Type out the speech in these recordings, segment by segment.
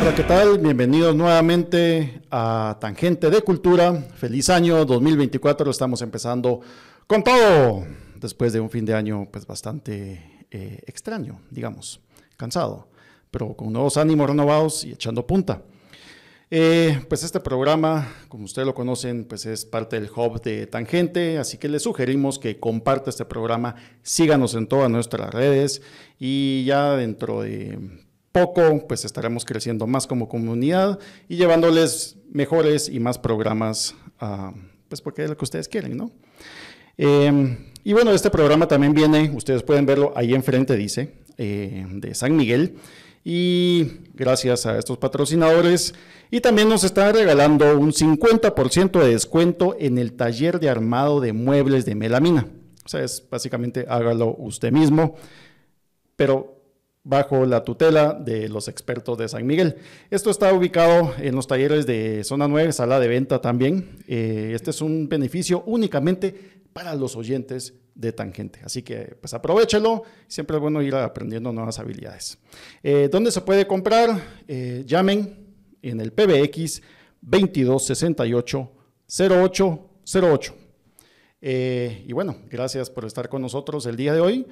Hola, ¿qué tal? Bienvenidos nuevamente a Tangente de Cultura. Feliz año 2024, estamos empezando con todo, después de un fin de año pues bastante eh, extraño, digamos, cansado, pero con nuevos ánimos renovados y echando punta. Eh, pues este programa, como ustedes lo conocen, pues es parte del hub de Tangente, así que les sugerimos que comparte este programa, síganos en todas nuestras redes y ya dentro de poco, pues estaremos creciendo más como comunidad y llevándoles mejores y más programas, pues porque es lo que ustedes quieren, ¿no? Em, y bueno, este programa también viene, ustedes pueden verlo ahí enfrente, dice, eh, de San Miguel. Y gracias a estos patrocinadores. Y también nos están regalando un 50% de descuento en el taller de armado de muebles de melamina. O sea, es básicamente hágalo usted mismo. Pero bajo la tutela de los expertos de San Miguel. Esto está ubicado en los talleres de Zona 9, sala de venta también. Eh, este es un beneficio únicamente para los oyentes de Tangente. Así que pues aprovechelo, siempre es bueno ir aprendiendo nuevas habilidades. Eh, ¿Dónde se puede comprar? Eh, llamen en el PBX 2268 0808. y bueno, gracias por estar con nosotros el día de hoy.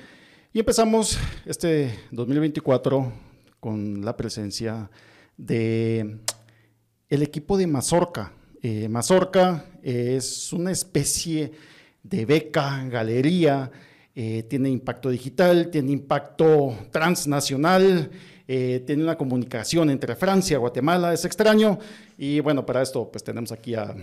Y empezamos este 2024 con la presencia de el equipo de Mazorca. Eh, Mazorca es una especie de beca, galería, eh, tiene impacto digital, tiene impacto transnacional, eh, tiene una comunicación entre Francia, y Guatemala, es extraño. Y bueno, para esto pues tenemos aquí a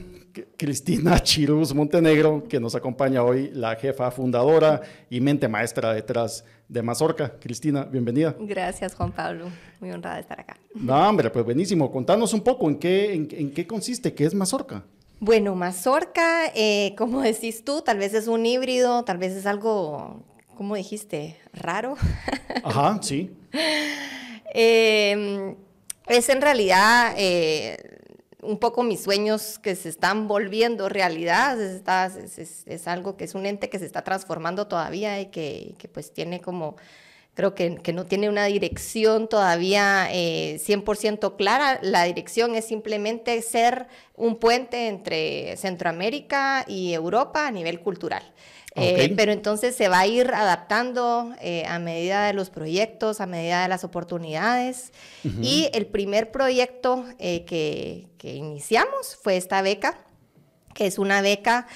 Cristina Chiruz Montenegro, que nos acompaña hoy, la jefa fundadora y mente maestra detrás de Mazorca. Cristina, bienvenida. Gracias, Juan Pablo. Muy honrada de estar acá. No, hombre, pues buenísimo. Contanos un poco en qué, en, qué consiste, qué es Mazorca. Bueno, Mazorca, eh, como decís tú, tal vez es un híbrido, tal vez es algo, ¿cómo dijiste? Raro. Ajá, sí. Em, es en realidad eh, un poco mis sueños que se están volviendo realidad. Es, algo que es un ente que se está transformando todavía y que, pues tiene como, creo que, que, no tiene una dirección todavía 100% eh, clara. La dirección es simplemente ser un puente entre Centroamérica y Europa a nivel cultural. Eh, pero entonces se va a ir adaptando eh, a medida de los proyectos, a medida de las oportunidades. Y el primer proyecto eh, que, iniciamos fue esta beca, que es una beca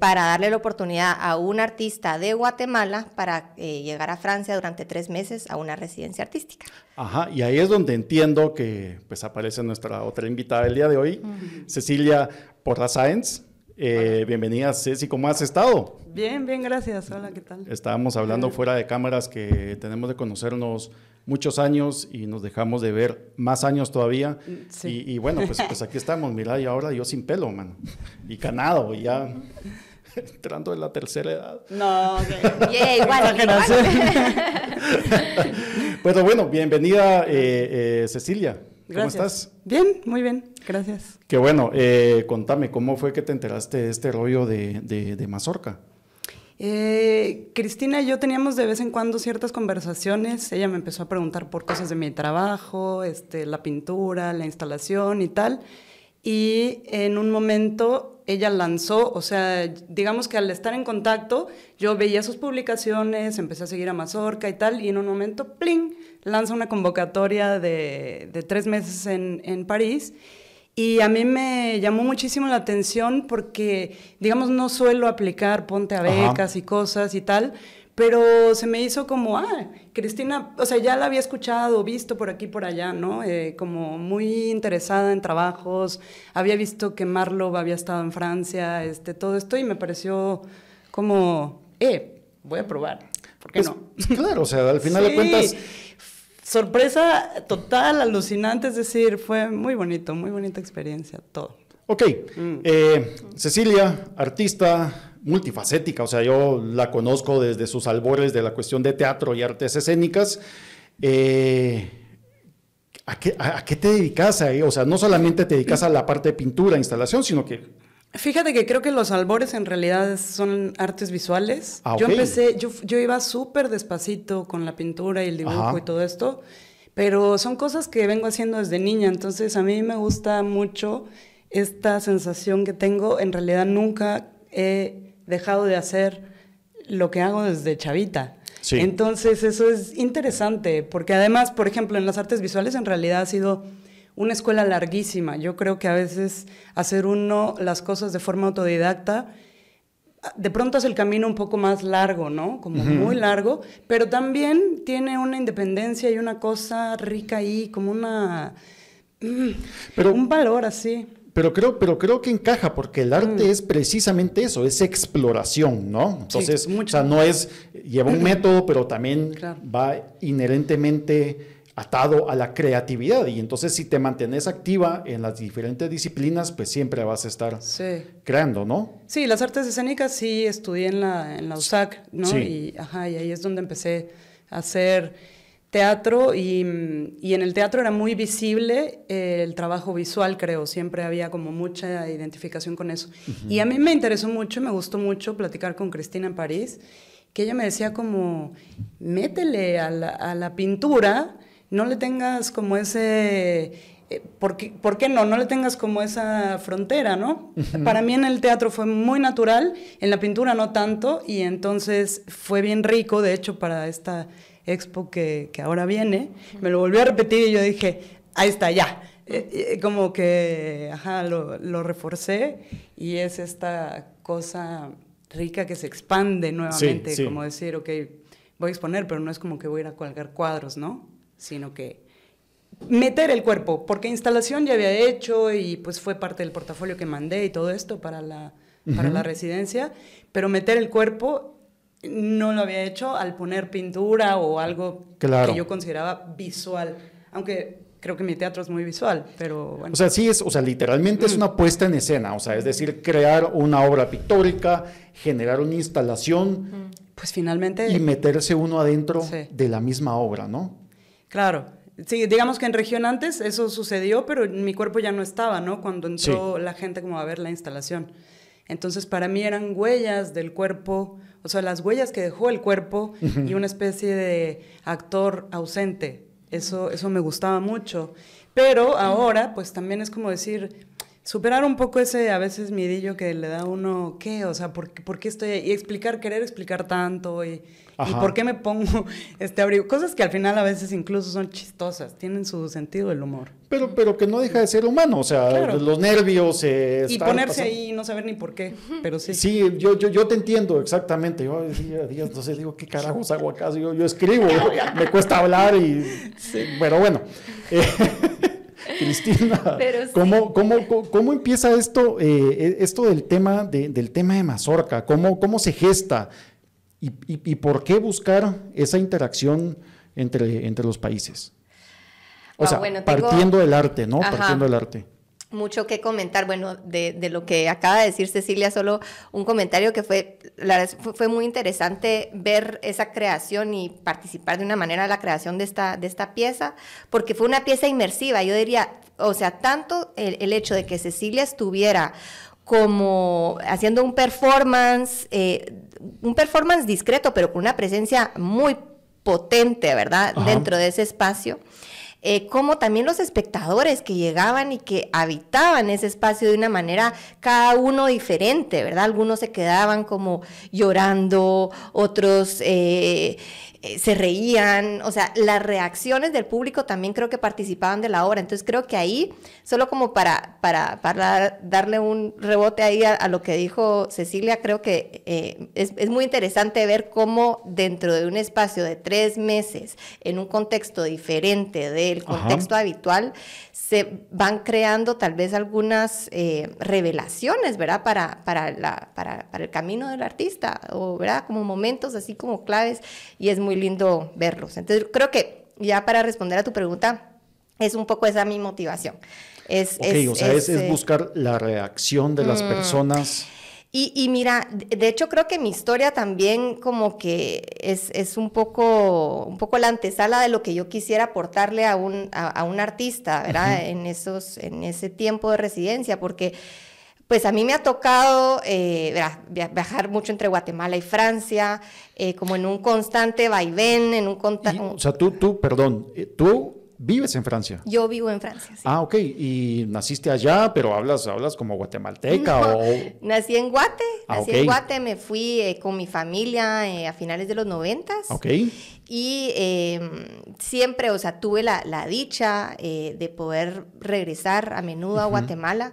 para darle la oportunidad a un artista de Guatemala para llegar a Francia durante tres meses a una residencia artística. Ajá, y ahí es donde entiendo que pues aparece nuestra otra invitada del día de hoy, Cecilia Porra Sáenz. Eh, bienvenida, Ceci, ¿cómo has estado? Bien, bien, gracias. Hola, ¿qué tal? Estábamos hablando fuera de cámaras que tenemos de conocernos muchos años y nos dejamos de ver más años todavía. Sí. Y, bueno, pues, pues aquí estamos, mira, y ahora yo sin pelo, man. Y canado, y ya entrando en la tercera edad. No, yeah, igual, igual. bueno, bueno, bienvenida, eh, eh, Cecilia. ¿Cómo estás? Bien, muy bien, gracias. Qué bueno. Eh, contame, ¿cómo fue que te enteraste de este rollo de, de, Mazorca? Eh, Cristina y yo teníamos de vez en cuando ciertas conversaciones. Ella me empezó a preguntar por cosas de mi trabajo, este, la pintura, la instalación y tal. Y en un momento ella lanzó, o sea, digamos que al estar en contacto, yo veía sus publicaciones, empecé a seguir a Mazorca y tal, y en un momento, ¡pling! lanza una convocatoria de, tres meses en, París. Y a mí me llamó muchísimo la atención porque, digamos, no suelo aplicar ponte a becas y cosas y tal, pero se me hizo como, ah, Cristina, o sea, ya la había escuchado, visto por aquí, por allá, ¿no? Eh, como muy interesada en trabajos, había visto que Marlowe había estado en Francia, este, todo esto, y me pareció como, eh, voy a probar, ¿por qué pues, no? Claro, o sea, al final de cuentas sorpresa total, alucinante, es decir, fue muy bonito, muy bonita experiencia, todo. Ok, mm. eh, Cecilia, artista multifacética, o sea, yo la conozco desde sus albores de la cuestión de teatro y artes escénicas. Eh, ¿a, qué, te dedicas ahí? O sea, no solamente te dedicas a la parte de pintura, instalación, sino que Fíjate que creo que los albores en realidad son artes visuales. Ah, Yo empecé, yo, yo iba súper despacito con la pintura y el dibujo Ajá. y todo esto, pero son cosas que vengo haciendo desde niña, entonces a mí me gusta mucho esta sensación que tengo. En realidad nunca he dejado de hacer lo que hago desde chavita. Sí. Entonces eso es interesante, porque además, por ejemplo, en las artes visuales en realidad ha sido una escuela larguísima. Yo creo que a veces hacer uno las cosas de forma autodidacta, de pronto hace el camino un poco más largo, ¿no? Como muy largo, pero también tiene una independencia y una cosa rica ahí, como una... mm, Pero- un valor así. Pero creo, pero creo que encaja, porque el arte es precisamente eso, es exploración, ¿no? Entonces, mucho. o sea, no es, lleva un método, pero también Claro. va inherentemente atado a la creatividad. Y entonces, si te mantienes activa en las diferentes disciplinas, pues siempre vas a estar Sí. creando, ¿no? Sí, las artes escénicas sí estudié en la, en la USAC, ¿no? Sí. Y, ajá, y ahí es donde empecé a hacer teatro y, y en el teatro era muy visible eh, el trabajo visual, creo, siempre había como mucha identificación con eso. Y a mí me interesó mucho, me gustó mucho platicar con Cristina en París, que ella me decía como, métele a la, a la pintura, no le tengas como ese... eh, ¿Por qué, por qué no? No le tengas como esa frontera, ¿no? Para mí en el teatro fue muy natural, en la pintura no tanto, y entonces fue bien rico, de hecho, para esta expo que, que ahora viene, me lo volví a repetir y yo dije, ahí está, ya. Eh, eh, como que, ajá, lo, lo reforcé y es esta cosa rica que se expande nuevamente, sí. como decir, ok, voy a exponer, pero no es como que voy a ir a colgar cuadros, ¿no? Sino que meter el cuerpo, porque instalación ya había hecho y pues fue parte del portafolio que mandé y todo esto para la, para la residencia, pero meter el cuerpo no lo había hecho al poner pintura o algo Claro. que yo consideraba visual, aunque creo que mi teatro es muy visual, pero bueno. O sea, sí es, o sea, literalmente es una puesta en escena, o sea, es decir, crear una obra pictórica, generar una instalación pues finalmente... y meterse uno adentro Sí. de la misma obra, ¿no? Claro. Sí, digamos que en región antes eso sucedió, pero mi cuerpo ya no estaba, ¿no? Cuando entró la gente como a ver la instalación. Entonces para mí eran huellas del cuerpo, o sea, las huellas que dejó el cuerpo y una especie de actor ausente. Eso, eso me gustaba mucho. Pero ahora, pues también es como decir, superar un poco ese a veces miedillo que le da uno, ¿qué? O sea, ¿por, qué- por qué estoy ahí? Y explicar, querer explicar tanto y, por qué me pongo este abrigo. Cosas que al final a veces incluso son chistosas, tienen su sentido del humor. Pero, pero que no deja de ser humano, o sea, Claro. los nervios. eh, Y ponerse pasando- ahí y no saber ni por qué, pero sí. Sí, yo, yo, yo te entiendo exactamente. Yo decía, Dios, entonces digo, ¿qué carajos hago acá? Yo, yo escribo, me cuesta hablar y. Pero bueno. Eh, Cristina, Pero sí. ¿cómo, cómo, cómo, empieza esto, eh, esto del tema de, del tema de Mazorca? ¿Cómo, cómo se gesta? ¿Y, y, y por qué buscar esa interacción entre, entre los países? O Ah, sea, bueno, tengo- partiendo del arte, ¿no? Ajá. Partiendo del arte. Mucho que comentar. Bueno, de, de lo que acaba de decir Cecilia, solo un comentario que fue, la fue, fue muy interesante ver esa creación y participar de una manera en la creación de esta, de esta pieza, porque fue una pieza inmersiva. Yo diría, o sea, tanto el, el hecho de que Cecilia estuviera como haciendo un performance, eh, un performance discreto, pero con una presencia muy potente, ¿verdad? Ajá. Dentro de ese espacio. Eh, como también los espectadores que llegaban y que habitaban ese espacio de una manera cada uno diferente, ¿verdad? Algunos se quedaban como llorando, otros eh, eh, se reían, o sea, las reacciones del público también creo que participaban de la obra, entonces creo que ahí, solo como para, para, para darle un rebote ahí a, a lo que dijo Cecilia, creo que eh, es, es muy interesante ver cómo dentro de un espacio de tres meses, en un contexto diferente del Ajá. contexto habitual, se van creando tal vez algunas eh, revelaciones, ¿verdad? Para, para, la, para, para el camino del artista, o, ¿verdad? Como momentos así como claves, y es muy lindo verlos. Entonces, creo que ya para responder a tu pregunta, es un poco esa mi motivación. Es, Ok, es- o sea, es, es eh, buscar la reacción de las personas. y, y mira, de hecho creo que mi historia también como que es, es un, poco, un poco la antesala de lo que yo quisiera aportarle a un, a, a un artista, ¿verdad? en, esos, en ese tiempo de residencia, porque Pues a mí me ha tocado eh, viajar mucho entre Guatemala y Francia, eh, como en un constante vaivén, en un constante... O sea, tú, tú, perdón, eh, tú vives en Francia. Yo vivo en Francia, sí. Ah, ok. Y naciste allá, pero hablas, hablas como guatemalteca o... Nací en Guate, ah, nací en Guate, me fui con mi familia a finales de los noventas. Ok. Y em, siempre, o sea, tuve la, la dicha de poder regresar a menudo a Guatemala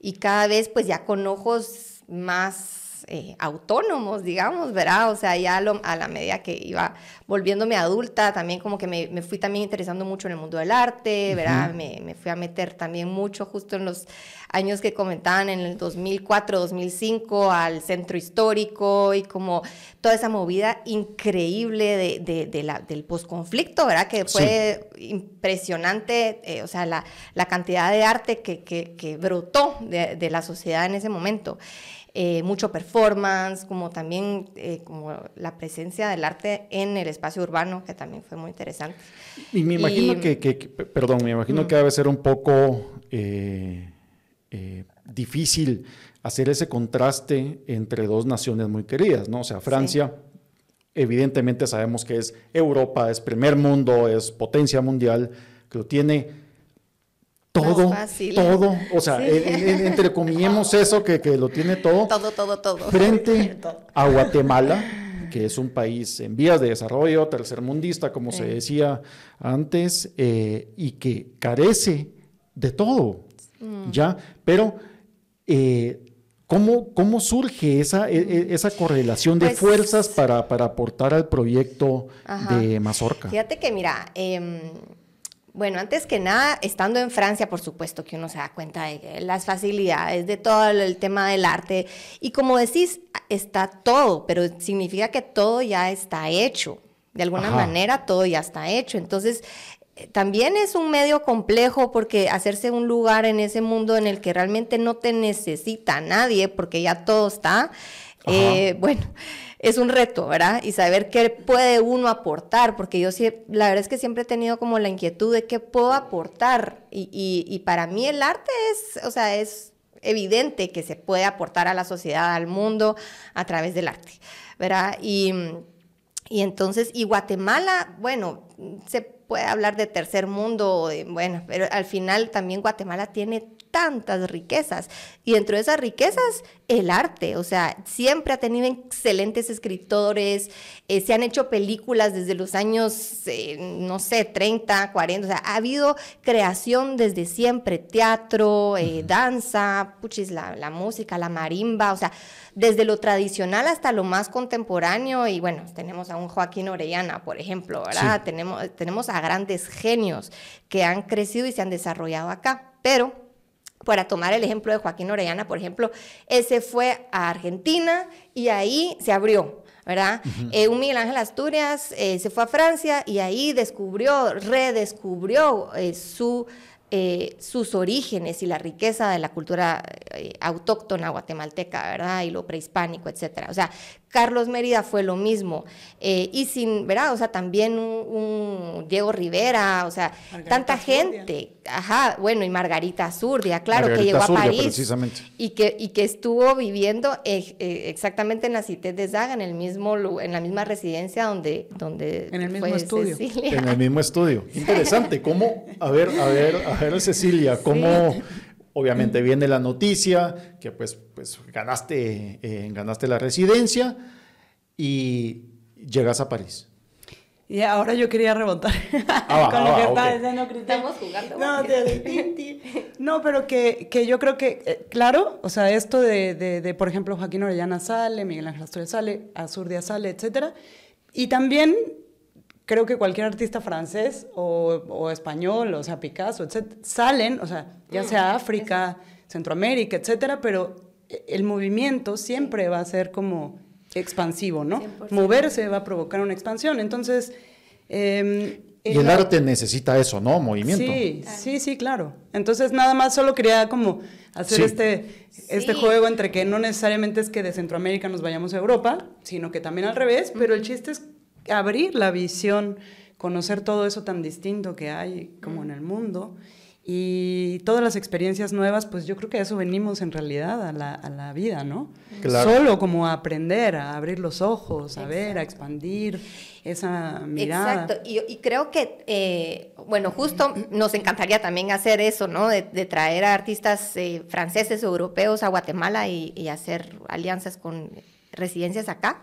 y cada vez pues ya con ojos más eh, autónomos, digamos, ¿verdad? O sea, ya a, la medida que iba volviéndome adulta, también como que me, fui también interesando mucho en el mundo del arte, ¿verdad? me, fui a meter también mucho justo en los años que comentaban, en el 2004, 2005, al centro histórico y como toda esa movida increíble de, de, la, del posconflicto, ¿verdad? Que fue impresionante, eh, o sea, la, la, cantidad de arte que, que, que brotó de la sociedad en ese momento. Eh, mucho performance, como también eh, como la presencia del arte en el espacio urbano, que también fue muy interesante. Y me imagino que, perdón, me imagino que debe ser un poco eh, difícil hacer ese contraste entre dos naciones muy queridas, ¿no? O sea, Francia... Evidentemente sabemos que es Europa, es primer mundo, es potencia mundial, que lo tiene todo, todo, o sea, entrecomillemos eso que, que, lo tiene todo. Todo, todo, todo. Frente a Guatemala, que es un país en vías de desarrollo, tercermundista, como se decía antes, eh, y que carece de todo, mm. ¿ya? Pero, eh, ¿cómo, ¿cómo, surge esa, e, e, esa correlación de pues fuerzas para, para, aportar al proyecto de Mazorca? Fíjate que, mira, eh, bueno, antes que nada, estando en Francia, por supuesto que uno se da cuenta de las facilidades, de todo el tema del arte. Y como decís, está todo, pero significa que todo ya está hecho. De alguna manera, todo ya está hecho. Entonces, eh, también es un medio complejo porque hacerse un lugar en ese mundo en el que realmente no te necesita nadie, porque ya todo está, eh, bueno es un reto, ¿verdad? Y saber qué puede uno aportar, porque yo sí, la verdad es que siempre he tenido como la inquietud de qué puedo aportar. Y, para mí el arte es, o sea, es evidente que se puede aportar a la sociedad, al mundo, a través del arte, ¿verdad? Y, y entonces, y Guatemala, bueno, se puede hablar de tercer mundo, bueno, pero al final también Guatemala tiene tantas riquezas. Y dentro de esas riquezas, el arte. O sea, siempre ha tenido excelentes escritores, eh, se han hecho películas desde los años, eh, no sé, 30, 40. O sea, ha habido creación desde siempre, teatro, eh, danza, puchis, la, la música, la marimba. O sea, desde lo tradicional hasta lo más contemporáneo. Y bueno, tenemos a un Joaquín Orellana, por ejemplo, ¿verdad? Tenemos, tenemos a grandes genios que han crecido y se han desarrollado acá. Pero para tomar el ejemplo de Joaquín Orellana, por ejemplo, él se fue a Argentina y ahí se abrió, ¿verdad? Eh, un Miguel Ángel Asturias eh, se fue a Francia y ahí descubrió, redescubrió eh, su sus orígenes y la riqueza de la cultura autóctona guatemalteca, ¿verdad? Y lo prehispánico, etcétera. O sea, Carlos Mérida fue lo mismo. Eh, y sin, ¿verdad? O sea, también un, Diego Rivera, o sea, tanta gente. Ajá, bueno, y Margarita Zurdia, claro, que llegó a París. Y que, y que estuvo viviendo exactamente en la Cité de Zaga, en el mismo en la misma residencia donde, donde en el mismo estudio. En el mismo estudio. Interesante. ¿Cómo? A ver, a ver, a ver, Cecilia, ¿cómo obviamente viene la noticia que pues, pues ganaste, eh, ganaste la residencia y llegas a París? Y ahora yo quería rebotar ah, con lo que ah, diciendo Estamos jugando. No, no pero que, que, yo creo que, eh, claro, o sea, esto de, de, por ejemplo, Joaquín Orellana sale, Miguel Ángel Asturias sale, Azurdia sale, etcétera. Y también creo que cualquier artista francés o, español, o sea, Picasso, etc., salen, o sea, ya sea África, Centroamérica, etcétera, pero el movimiento siempre va a ser como expansivo, ¿no? Moverse va a provocar una expansión. Entonces. Eh, y el arte necesita eso, ¿no? Movimiento. Sí, sí, sí, claro. Entonces, nada más solo quería como hacer este, este juego entre que no necesariamente es que de Centroamérica nos vayamos a Europa, sino que también al revés, pero el chiste es abrir la visión, conocer todo eso tan distinto que hay como en el mundo y todas las experiencias nuevas, pues yo creo que a eso venimos en realidad a la, a la vida, ¿no? Solo como a aprender, a abrir los ojos, a ver, a expandir esa mirada. Exacto, y, creo que, eh, bueno, justo nos encantaría también hacer eso, ¿no? De, traer a artistas eh, franceses o europeos a Guatemala y, y hacer alianzas con residencias acá.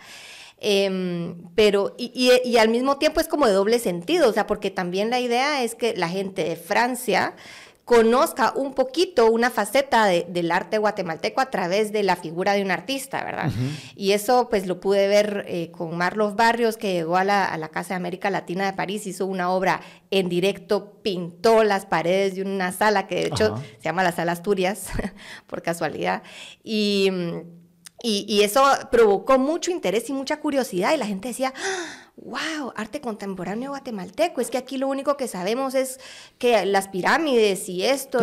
Em, pero, y, y, al mismo tiempo es como de doble sentido, o sea, porque también la idea es que la gente de Francia conozca un poquito una faceta del arte guatemalteco a través de la figura de un artista, ¿verdad? Y eso pues lo pude ver eh, con Marlos Barrios, que llegó a la, a la, Casa de América Latina de París, hizo una obra en directo, pintó las paredes de una sala que de hecho se llama la Sala Asturias, por casualidad, y y, eso provocó mucho interés y mucha curiosidad y la gente decía, wow, arte contemporáneo guatemalteco, es que aquí lo único que sabemos es que las pirámides y esto,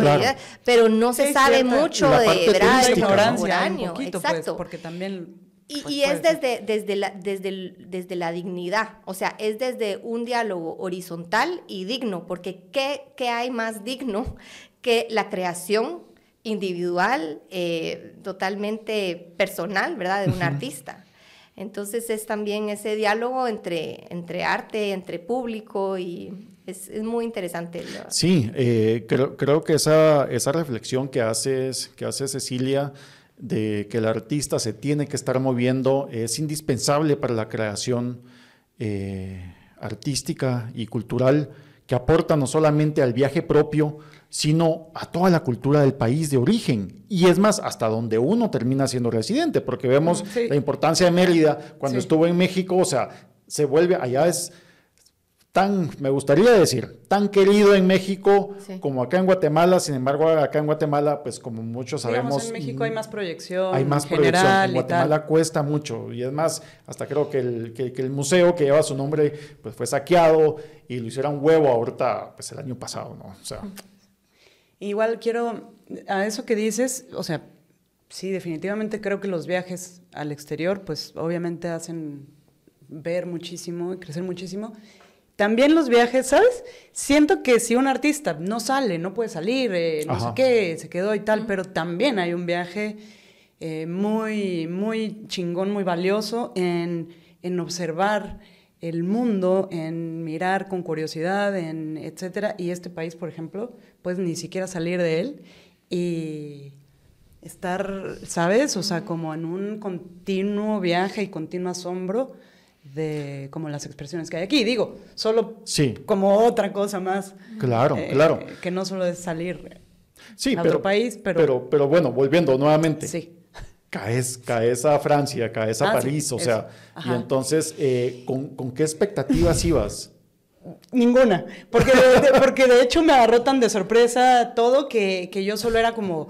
pero no se sabe mucho de arte contemporáneo. Pues, Exacto. porque también... Y, pues, es desde, desde, la, desde, desde la dignidad, o sea, es desde un diálogo horizontal y digno, porque ¿qué, qué hay más digno que la creación individual, eh, totalmente personal, ¿verdad? De un artista. Entonces es también ese diálogo entre, entre arte, entre público y es, muy interesante. Sí, eh, creo, creo, que esa, esa reflexión que haces, que hace Cecilia de que el artista se tiene que estar moviendo es indispensable para la creación eh, artística y cultural que aporta no solamente al viaje propio, sino a toda la cultura del país de origen. Y es más, hasta donde uno termina siendo residente, porque vemos la importancia de Mérida cuando estuvo en México, o sea, se vuelve, allá es tan, me gustaría decir, tan querido en México como acá en Guatemala, sin embargo, acá en Guatemala, pues como muchos sabemos... en México hay más proyección. Hay más proyección. En Guatemala cuesta mucho. Y es más, hasta creo que el, que, el, museo que lleva su nombre, pues fue saqueado y lo hicieron huevo ahorita, pues el año pasado, ¿no? O sea... Igual quiero, a eso que dices, o sea, sí, definitivamente creo que los viajes al exterior, pues obviamente hacen ver muchísimo y crecer muchísimo. También los viajes, ¿sabes? Siento que si un artista no sale, no puede salir, eh, no sé qué, se quedó y tal, pero también hay un viaje eh, muy, muy chingón, muy valioso en, en observar el mundo, en mirar con curiosidad, en etcétera. Y este país, por ejemplo, pues ni siquiera salir de él y estar, ¿sabes? O sea, como en un continuo viaje y continuo asombro de como las expresiones que hay aquí. Digo, solo sí. como otra cosa más. Claro, eh, claro. Que no solo es salir sí, a otro país, pero... pero... Pero bueno, volviendo nuevamente. Sí caes, caes a Francia, caes a ah, París, o sea, y entonces, eh, ¿con, qué expectativas ibas? Ninguna, porque de, porque de hecho me agarró tan de sorpresa todo que, yo solo era como,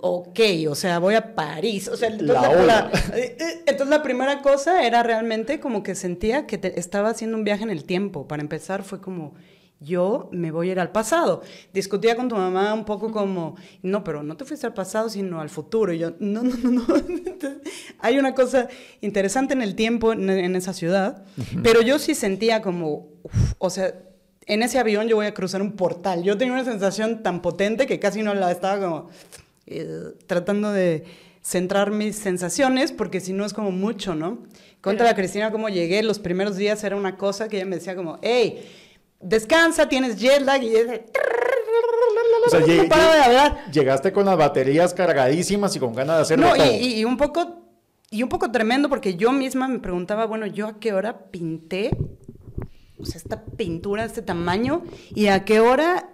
ok, o sea, voy a París, o sea, entonces la, eh, eh, entonces la primera cosa era realmente como que sentía que estaba haciendo un viaje en el tiempo, para empezar fue como yo me voy a ir al pasado. Discutía con tu mamá un poco como, no, pero no te fuiste al pasado, sino al futuro. Y yo, no, no, no, no. hay una cosa interesante en el tiempo en, esa ciudad, pero yo sí sentía como, o sea, en ese avión yo voy a cruzar un portal. Yo tenía una sensación tan potente que casi no la estaba como eh, tratando de centrar mis sensaciones, porque si no es como mucho, ¿no? Contra la Cristina, como llegué, los primeros días era una cosa que ella me decía como, hey, descansa, tienes jet lag y es o sea, de Llegaste con las baterías cargadísimas y con ganas de hacerlo no, Y, un poco y un poco tremendo porque yo misma me preguntaba, bueno, yo a qué hora pinté o sea, esta pintura de este tamaño y a qué hora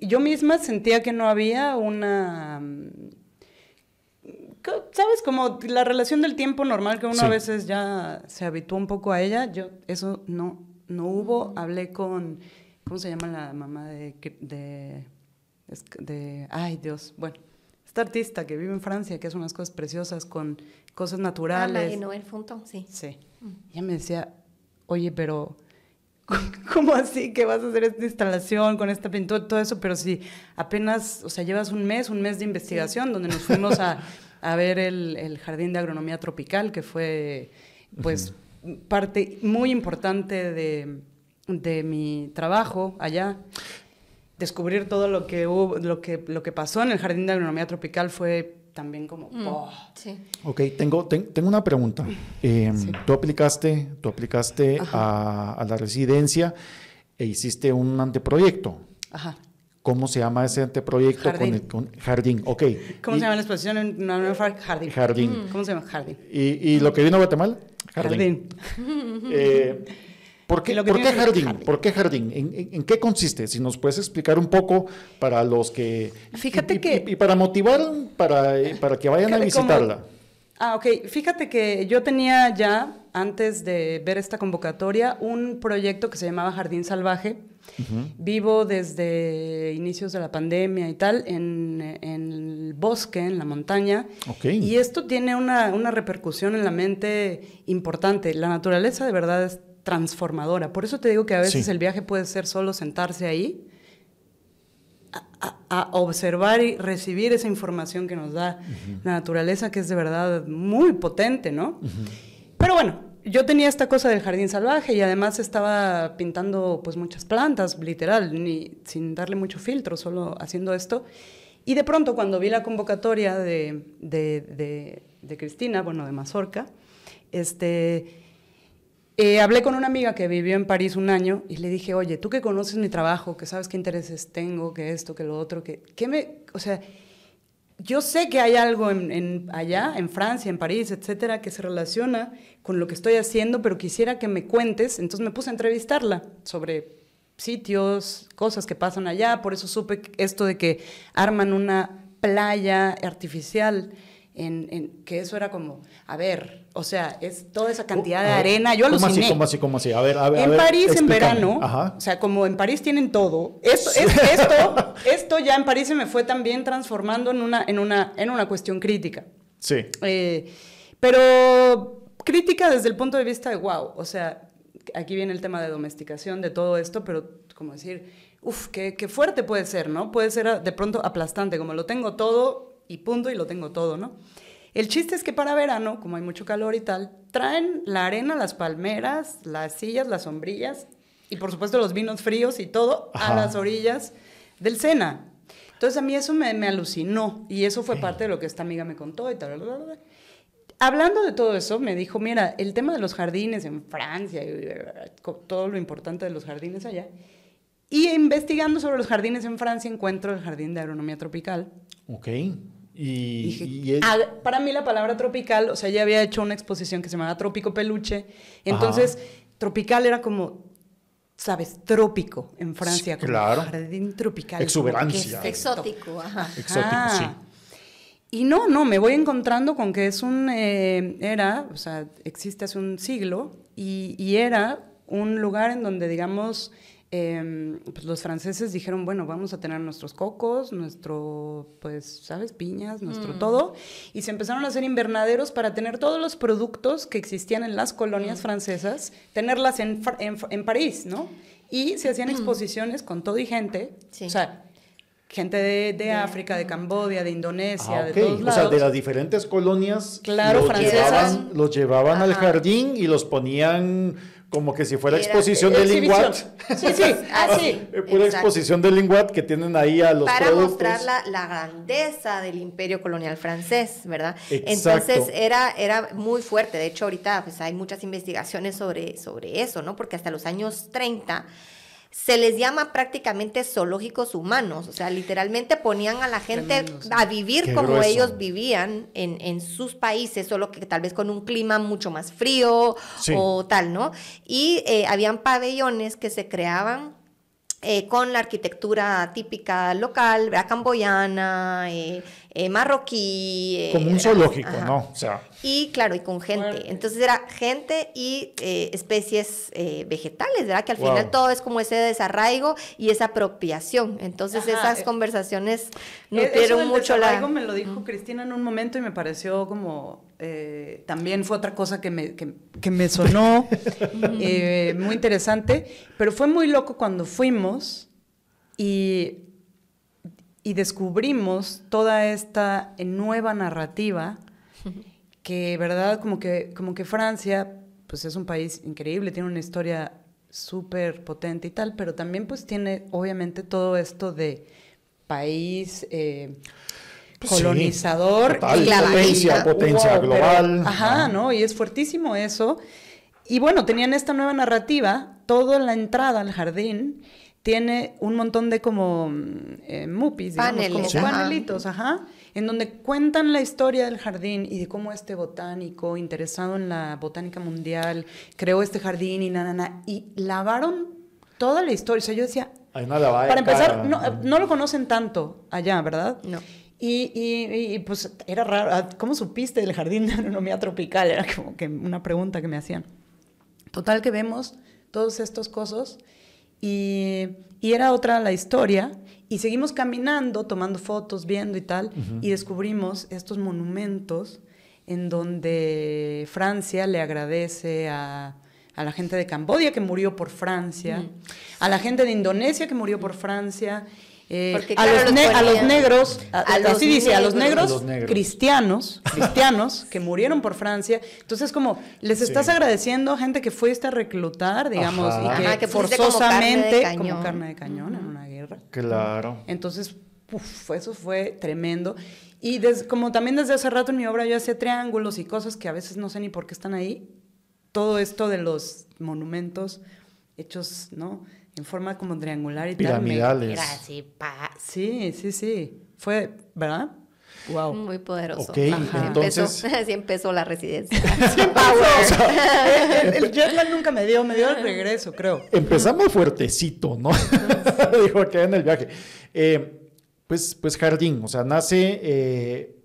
yo misma sentía que no había una ¿sabes? Como la relación del tiempo normal que uno a veces ya se habitúa un poco a ella, yo eso no no hubo. Hablé con, ¿cómo se llama la mamá de, de, de, ay Dios, bueno, esta artista que vive en Francia, que hace unas cosas preciosas con cosas naturales. Ah, Noel Funto, sí. Sí. Mm. Ella me decía, oye, pero ¿cómo así que vas a hacer esta instalación con esta pintura, todo eso? Pero si apenas, o sea, llevas un mes, un mes de investigación, donde nos fuimos a, a ver el, el, jardín de agronomía tropical, que fue, pues, parte muy importante de, mi trabajo allá. descubrir todo lo que, hubo, lo, que, lo que pasó en el Jardín de Agronomía Tropical fue también como... Mm. oh. Sí. Ok, tengo, ten- tengo una pregunta. Eh, Tú aplicaste, tú aplicaste a, a la residencia e hiciste un anteproyecto. Ajá. ¿Cómo se llama ese anteproyecto? Jardín. Con el, con- jardín, ok. ¿Cómo Y- se llama la exposición? en- No, no, fue jardín. Jardín. ¿Cómo se llama? Jardín. ¿Y, y lo que vino a Guatemala? Jardín. Eh, ¿Por qué, por qué jardín? jardín. ¿Por qué jardín? ¿En, en- en qué consiste? Si nos puedes explicar un poco para los que... Fíjate y- que- Y, para motivar, para, eh, para que vayan a Como- visitarla. Ah, ok. Fíjate que yo tenía ya, antes de ver esta convocatoria, un proyecto que se llamaba Jardín Salvaje. Vivo desde inicios de la pandemia y tal, en, en el bosque, en la montaña. Ok. Y esto tiene una, una repercusión en la mente importante. La naturaleza de verdad es transformadora. Por eso te digo que a veces Sí. el viaje puede ser solo sentarse ahí a, observar y recibir esa información que nos da la naturaleza, que es de verdad muy potente, ¿no? Pero bueno, yo tenía esta cosa del jardín salvaje y además estaba pintando pues muchas plantas, literal, ni, sin darle mucho filtro, solo haciendo esto. Y de pronto cuando vi la convocatoria de, de, de- de Cristina, bueno, de Mazorca, este, eh, hablé con una amiga que vivió en París un año y le dije, oye, tú que conoces mi trabajo, que sabes qué intereses tengo, que esto, que lo otro, que, ¿qué me, o sea, yo sé que hay algo en, allá, en Francia, en París, etcétera, que se relaciona con lo que estoy haciendo, pero quisiera que me cuentes. Entonces me puse a entrevistarla sobre sitios, cosas que pasan allá. Por eso supe que- esto de que arman una playa artificial, que eso era como, a ver, o sea, es toda esa cantidad de A ver, arena. Yo ¿Cómo así, aluciné. cómo así, cómo así? A ver, a ver. a En ver, París, en explícame. verano, Ajá. o sea, como en París tienen todo, esto, es- esto, esto ya en París se me fue también transformando en una, en una, en una cuestión crítica. Sí. Eh, pero crítica desde el punto de vista de, wow, o sea, aquí viene el tema de domesticación de todo esto, pero como decir, uff, qué, qué fuerte puede ser, ¿no? Puede ser ah, de pronto aplastante, como lo tengo todo y punto y lo tengo todo, ¿no? El chiste es que para verano, como hay mucho calor y tal, traen la arena, las palmeras, las sillas, las sombrillas y por supuesto los vinos fríos y todo Ajá. a las orillas del Sena. Entonces a mí eso me, me alucinó y eso fue parte de lo que esta amiga me contó y tal. bla, bla, bla. Hablando de todo eso, me dijo, mira, el tema de los jardines en Francia, y, todo lo importante de los jardines allá. Y investigando sobre los jardines en Francia, encuentro el jardín de agronomía tropical. Ok. Y, Dije, y es- para mí la palabra tropical, o sea, ya había hecho una exposición que se llamaba Trópico Peluche, entonces tropical era como, ¿sabes? Trópico en Francia, como claro. jardín tropical. como, Exuberancia. Exótico, ajá. Exótico, Ajá. sí. Y no, no, me voy encontrando con que es un, eh, era, o sea, existe hace un siglo, y, y era un lugar en donde, digamos, eh, pues los franceses dijeron, bueno, vamos a tener nuestros cocos, nuestro, pues, ¿sabes? Piñas, nuestro todo, y se empezaron a hacer invernaderos para tener todos los productos que existían en las colonias francesas, tenerlas en, en, en París, ¿no? Y se hacían exposiciones con todo y gente, Sí. o sea, gente de, de África, de Cambodia, de Indonesia, Ah, de ok. todos O lados. sea, de las diferentes colonias Claro, los francesas. llevaban, los llevaban al jardín y los ponían como que si fuera Era- exposición de. Linguat. Sí, sí, así. Pura exposición de Linguat que tienen ahí a los para productos. mostrar la, la grandeza del imperio colonial francés, ¿verdad? Exacto. Entonces era, era muy fuerte. De hecho, ahorita pues, hay muchas investigaciones sobre, sobre eso, ¿no? Porque hasta los años 30 se les llama prácticamente zoológicos humanos. O sea, literalmente ponían a la gente Tremendo, sí. a vivir Qué como grueso. ellos vivían en, en sus países, solo que tal vez con un clima mucho más frío Sí. o tal, ¿no? Y eh, habían pabellones que se creaban eh, con la arquitectura típica local, ¿verdad? camboyana, eh, eh, marroquí. eh, Como un zoológico, Ajá. ¿no? O sea, Y claro, y con gente. Fuerte. Entonces era gente y eh, especies eh, vegetales, ¿verdad? Que al Wow. final todo es como ese desarraigo y esa apropiación. Entonces Ajá, esas eh, conversaciones nutrieron mucho la... desarraigo me lo dijo Cristina en un momento y me pareció como... eh, también fue otra cosa que me, que, que me sonó eh, muy interesante, pero fue muy loco cuando fuimos y, y descubrimos toda esta nueva narrativa que, ¿verdad? Como que, como que Francia, pues es un país increíble, tiene una historia súper potente y tal, pero también pues tiene obviamente todo esto de país eh, Pues sí, colonizador total, y la potencia, potencia pero- global. ajá, Ajá. ¿no? Y es fuertísimo eso. Y bueno, tenían esta nueva narrativa, toda la entrada al jardín tiene un montón de como mm, eh, mupis, digamos, Paneles, como Sí. ajá. panelitos, ajá, en donde cuentan la historia del jardín y de cómo este botánico, interesado en la botánica mundial, creó este jardín y na, na, na, y lavaron toda la historia. O sea, yo decía, Hay una lavada de para empezar, cara. no, no lo conocen tanto allá, ¿verdad? No. Y, y- y, pues era raro, ah, ¿cómo supiste del jardín de agronomía tropical? Era como que una pregunta que me hacían. Total que vemos todos estos cosas y, y era otra la historia. Y seguimos caminando, tomando fotos, viendo y tal, y descubrimos estos monumentos en donde Francia le agradece a, a la gente de Camboya que murió por Francia, a la gente de Indonesia que murió por Francia, eh, Porque, a, los los ne- a los ponían- negros, a- a los así dice, a los negros. negros, A los negros. cristianos, cristianos que murieron por Francia. Entonces, como les estás Sí. agradeciendo a gente que fuiste a reclutar, digamos, Ajá. y que, Ajá, que fuiste como forzosamente carne de como cañón. carne de cañón en una guerra. Claro. Entonces, uf, eso fue tremendo. Y des- como también desde hace rato en mi obra yo hacía triángulos y cosas que a veces no sé ni por qué están ahí. Todo esto de los monumentos hechos, ¿no? En forma como triangular y tal. me- Piramidales. Así, pa. Sí, sí, sí. Fue, ¿verdad? Wow. Muy poderoso. Ok, Ajá. entonces- Empezó, así empezó la residencia. el, el jet lag nunca me dio, me dio el regreso, creo. Empezamos fuertecito, ¿no? Dijo acá en el viaje. Eh, pues, pues jardín, o sea, nace, eh,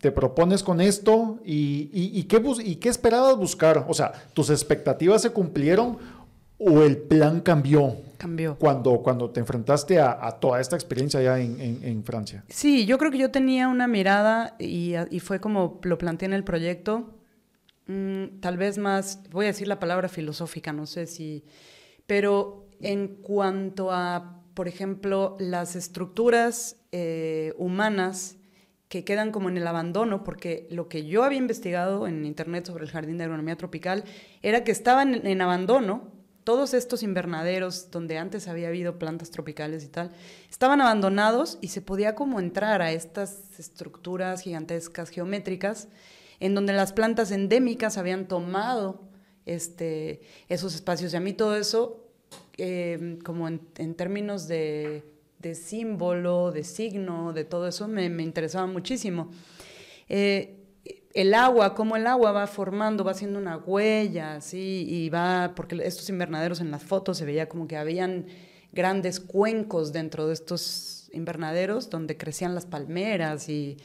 te propones con esto y, y- y qué bus- y qué esperabas buscar. O sea, ¿tus expectativas se cumplieron o el plan cambió Cambió. cuando, cuando te enfrentaste a, a toda esta experiencia allá en, en- en Francia? Sí, yo creo que yo tenía una mirada y, y fue como lo planteé en el proyecto, mm, tal vez más, voy a decir la palabra filosófica, no sé si, pero en cuanto a, por ejemplo, las estructuras eh, humanas que quedan como en el abandono, porque lo que yo había investigado en internet sobre el jardín de agronomía tropical era que estaban en, en abandono, todos estos invernaderos donde antes había habido plantas tropicales y tal, estaban abandonados y se podía como entrar a estas estructuras gigantescas geométricas en donde las plantas endémicas habían tomado este, esos espacios. Y a mí todo eso, eh, como en, términos de, de símbolo, de signo, de todo eso, me, me interesaba muchísimo. Eh, el agua, cómo el agua va formando, va haciendo una huella, así, y va, porque estos invernaderos en las fotos se veía como que habían grandes cuencos dentro de estos invernaderos donde crecían las palmeras y,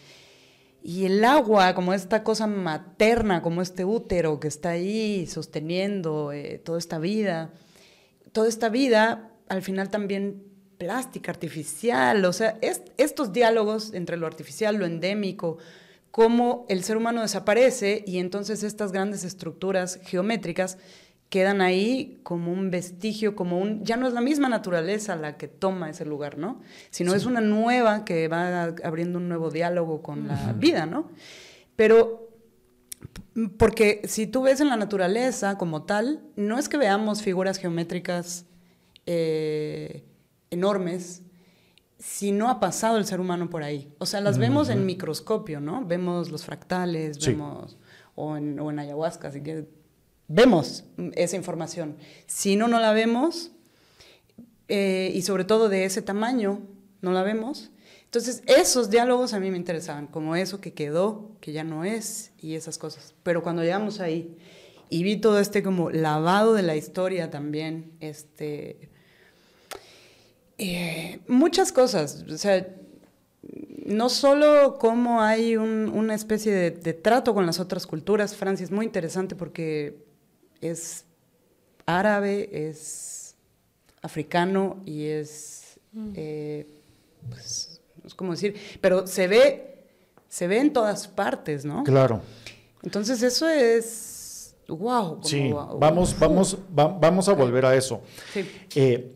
y el agua, como esta cosa materna, como este útero que está ahí sosteniendo eh, toda esta vida, toda esta vida al final también plástica, artificial, o sea, es- estos diálogos entre lo artificial, lo endémico, cómo el ser humano desaparece y entonces estas grandes estructuras geométricas quedan ahí como un vestigio, como un... Ya no es la misma naturaleza la que toma ese lugar, ¿no? Sino es una nueva que va abriendo un nuevo diálogo con la vida, ¿no? Pero porque si tú ves en la naturaleza como tal, no es que veamos figuras geométricas eh, enormes, si no ha pasado el ser humano por ahí. O sea, las vemos en microscopio, ¿no? Vemos los fractales, Sí. vemos, o en, o en ayahuasca, así que vemos esa información. Si no, no la vemos, eh, y sobre todo de ese tamaño, no la vemos. Entonces, esos diálogos a mí me interesaban, como eso que quedó, que ya no es, y esas cosas. Pero cuando llegamos ahí y vi todo este como lavado de la historia también, este, eh, muchas cosas, o sea, no solo cómo hay un- una especie de, de trato con las otras culturas, Francia es muy interesante porque es árabe, es africano y es, eh, pues, no sé cómo decir, pero se ve, se ve en todas partes, ¿no? Claro. Entonces eso es, wow. como Sí, wow. vamos, vamos, va- vamos a volver a eso. Sí. Eh,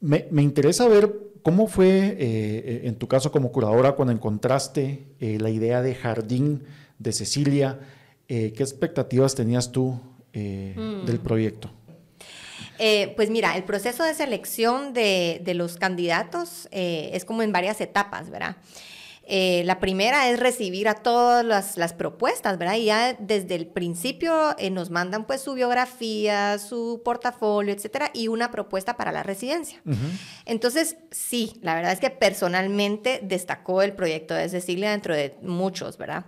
me, me interesa ver cómo fue, eh, eh, en tu caso como curadora, cuando encontraste eh, la idea de jardín de Cecilia. eh, ¿Qué expectativas tenías tú eh, del proyecto? Eh, pues mira, el proceso de selección de, los candidatos eh, es como en varias etapas, ¿verdad? Eh, la primera es recibir a todas las, propuestas, ¿verdad? Y ya desde el principio nos mandan pues su biografía, su portafolio, etcétera, y una propuesta para la residencia. Entonces, sí, la verdad es que personalmente destacó el proyecto de Cecilia dentro de muchos, ¿verdad?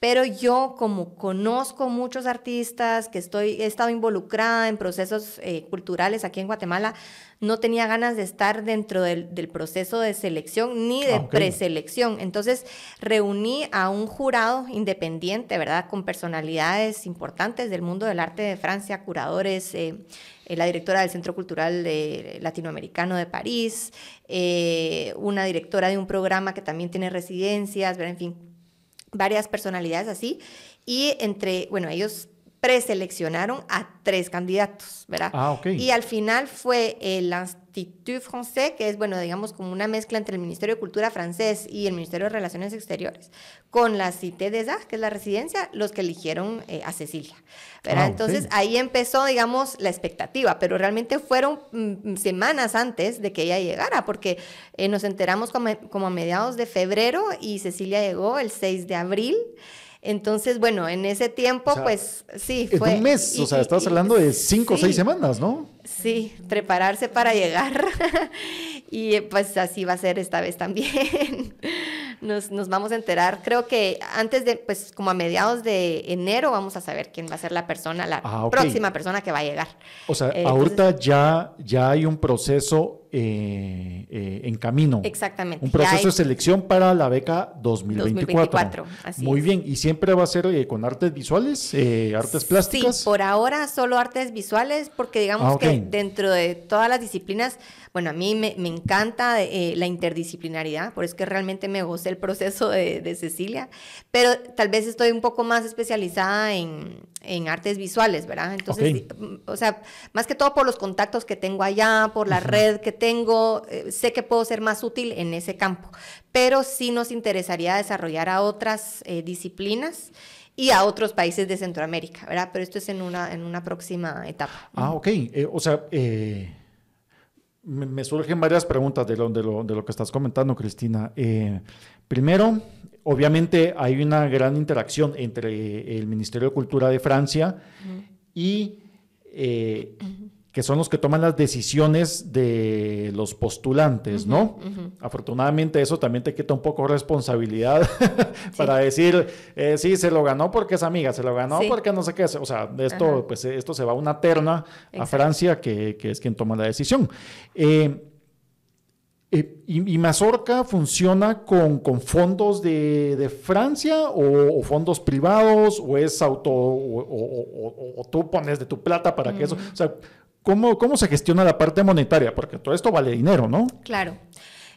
Pero yo como conozco muchos artistas, que estoy, he estado involucrada en procesos eh, culturales aquí en Guatemala, no tenía ganas de estar dentro del, proceso de selección ni de preselección. Entonces reuní a un jurado independiente, ¿verdad? Con personalidades importantes del mundo del arte de Francia, curadores, eh, eh, la directora del Centro Cultural Latinoamericano de París, una directora de un programa que también tiene residencias, ¿verdad? En fin varias personalidades así, y entre, bueno, ellos preseleccionaron a tres candidatos, ¿verdad? Ah, ok. Y al final fue el Institut Français, que es, bueno, digamos, como una mezcla entre el Ministerio de Cultura francés y el Ministerio de Relaciones Exteriores, con la Cité des Arts, que es la residencia, los que eligieron eh, a Cecilia, ¿verdad? Ah, Entonces ahí empezó, digamos, la expectativa, pero realmente fueron mm, semanas antes de que ella llegara, porque eh, nos enteramos como, como a mediados de febrero y Cecilia llegó el 6 de abril. Entonces, bueno, en ese tiempo, pues sí, fue. un mes, o sea, estás hablando de cinco o seis semanas, ¿no? Sí, prepararse para llegar. y pues así va a ser esta vez también. nos, nos, vamos a enterar. Creo que antes de, pues como a mediados de enero, vamos a saber quién va a ser la persona, la ah, próxima persona que va a llegar. O sea, eh, ahorita ya, ya hay un proceso eh, eh, en camino. Exactamente. Un proceso de selección para la beca 2024. Muy bien, ¿y siempre va a ser eh, con artes visuales, artes plásticas? Sí, por ahora solo artes visuales, porque digamos ah, que dentro de todas las disciplinas bueno, a mí me, encanta eh, la interdisciplinaridad, por eso es que realmente me gocé el proceso de, Cecilia, pero tal vez estoy un poco más especializada en, artes visuales, ¿verdad? Entonces, mm, o sea, más que todo por los contactos que tengo allá, por la red que tengo, eh, sé que puedo ser más útil en ese campo, pero sí nos interesaría desarrollar a otras eh, disciplinas y a otros países de Centroamérica, ¿verdad? Pero esto es en una, en una próxima etapa. Ah, ok. o sea, eh, me, surgen varias preguntas de lo, de lo, de lo que estás comentando, Cristina. Eh, primero, obviamente hay una gran interacción entre el Ministerio de Cultura de Francia y eh, que son los que toman las decisiones de los postulantes, ¿no? Afortunadamente eso también te quita un poco responsabilidad para decir, eh, sí, se lo ganó porque es amiga, se lo ganó porque no sé qué, o sea, esto, pues esto se va a una terna a Francia que, es quien toma la decisión. Eh, eh, y, Mazorca funciona con, fondos de, Francia o, fondos privados o es auto o, tú pones de tu plata para que eso, o sea, ¿Cómo, se gestiona la parte monetaria? Porque todo esto vale dinero, ¿no? Claro.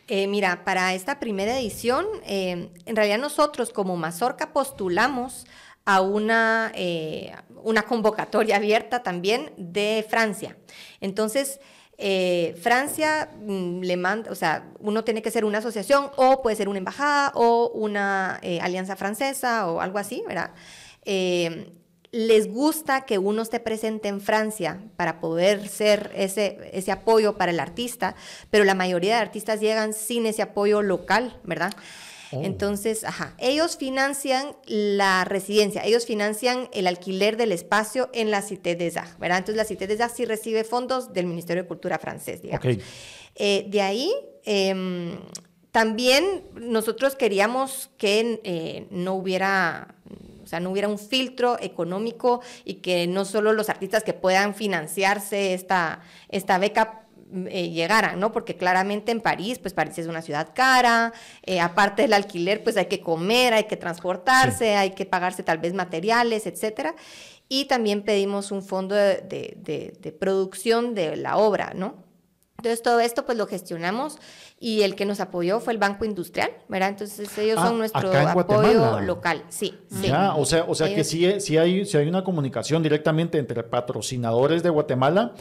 Eh, mira, para esta primera edición, eh, en realidad nosotros como Mazorca postulamos a una, eh, una convocatoria abierta también de Francia. Entonces, Francia mm, le manda, o sea, uno tiene que ser una asociación o puede ser una embajada o una alianza francesa o algo así, ¿verdad? Les gusta que uno esté presente en Francia para poder ser ese, ese apoyo para el artista, pero la mayoría de artistas llegan sin ese apoyo local, ¿verdad? Oh. Entonces, ajá, ellos financian la residencia, ellos financian el alquiler del espacio en la Cité des Arts, ¿verdad? Entonces, la Cité des Arts sí recibe fondos del Ministerio de Cultura francés, digamos. Eh, de ahí, em, también nosotros queríamos que eh, no hubiera o sea, no hubiera un filtro económico y que no solo los artistas que puedan financiarse esta, esta beca eh, llegaran, ¿no? Porque claramente en París, pues París es una ciudad cara, eh, aparte del alquiler, pues hay que comer, hay que transportarse, hay que pagarse tal vez materiales, etcétera. Y también pedimos un fondo de producción de la obra, ¿no? Entonces todo esto pues lo gestionamos y el que nos apoyó fue el Banco Industrial, ¿verdad? Entonces ellos son ah, nuestro apoyo local, sí. sí. o sea, o sea que sí, sí, hay, sí hay una comunicación directamente entre patrocinadores de Guatemala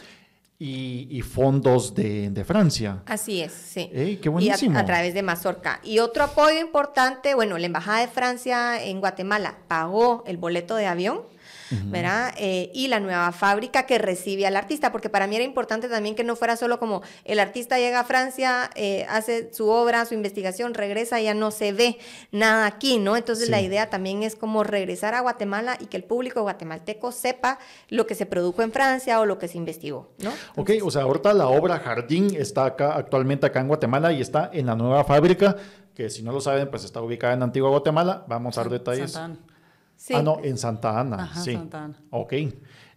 y, fondos de, Francia. Así es, sí. qué buenísimo. Y a, través de Mazorca. Y otro apoyo importante, bueno, la Embajada de Francia en Guatemala pagó el boleto de avión ¿verdad? Eh, y la nueva fábrica que recibe al artista, porque para mí era importante también que no fuera solo como el artista llega a Francia, eh, hace su obra, su investigación, regresa y ya no se ve nada aquí, ¿no? Entonces la idea también es como regresar a Guatemala y que el público guatemalteco sepa lo que se produjo en Francia o lo que se investigó, ¿no? ok, o sea, ahorita la obra Jardín está acá, actualmente acá en Guatemala y está en la nueva fábrica, que si no lo saben, pues está ubicada en Antigua Guatemala. Vamos a dar detalles. Santa Ana. Sí. Ah, no, en Santa Ana. Ajá, sí. Santa Ana. Ok.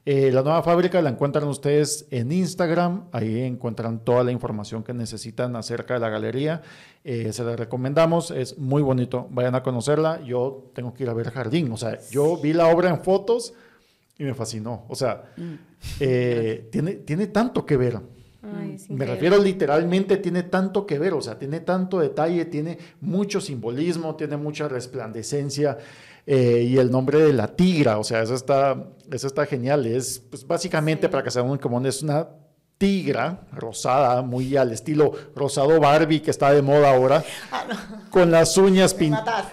Eh, la nueva fábrica la encuentran ustedes en Instagram. Ahí encuentran toda la información que necesitan acerca de la galería. Eh, se la recomendamos. Es muy bonito. Vayan a conocerla. Yo tengo que ir a ver el jardín. O sea, yo vi la obra en fotos y me fascinó. O sea, Mm. eh, tiene, tiene tanto que ver. Ay, Me refiero literalmente, tiene tanto que ver, o sea, tiene tanto detalle, tiene mucho simbolismo, tiene mucha resplandecencia eh, y el nombre de la tigra, o sea, eso está, eso está genial. Es pues, básicamente, para que se den como es una tigra rosada, muy al estilo rosado Barbie que está de moda ahora, con las uñas pintadas.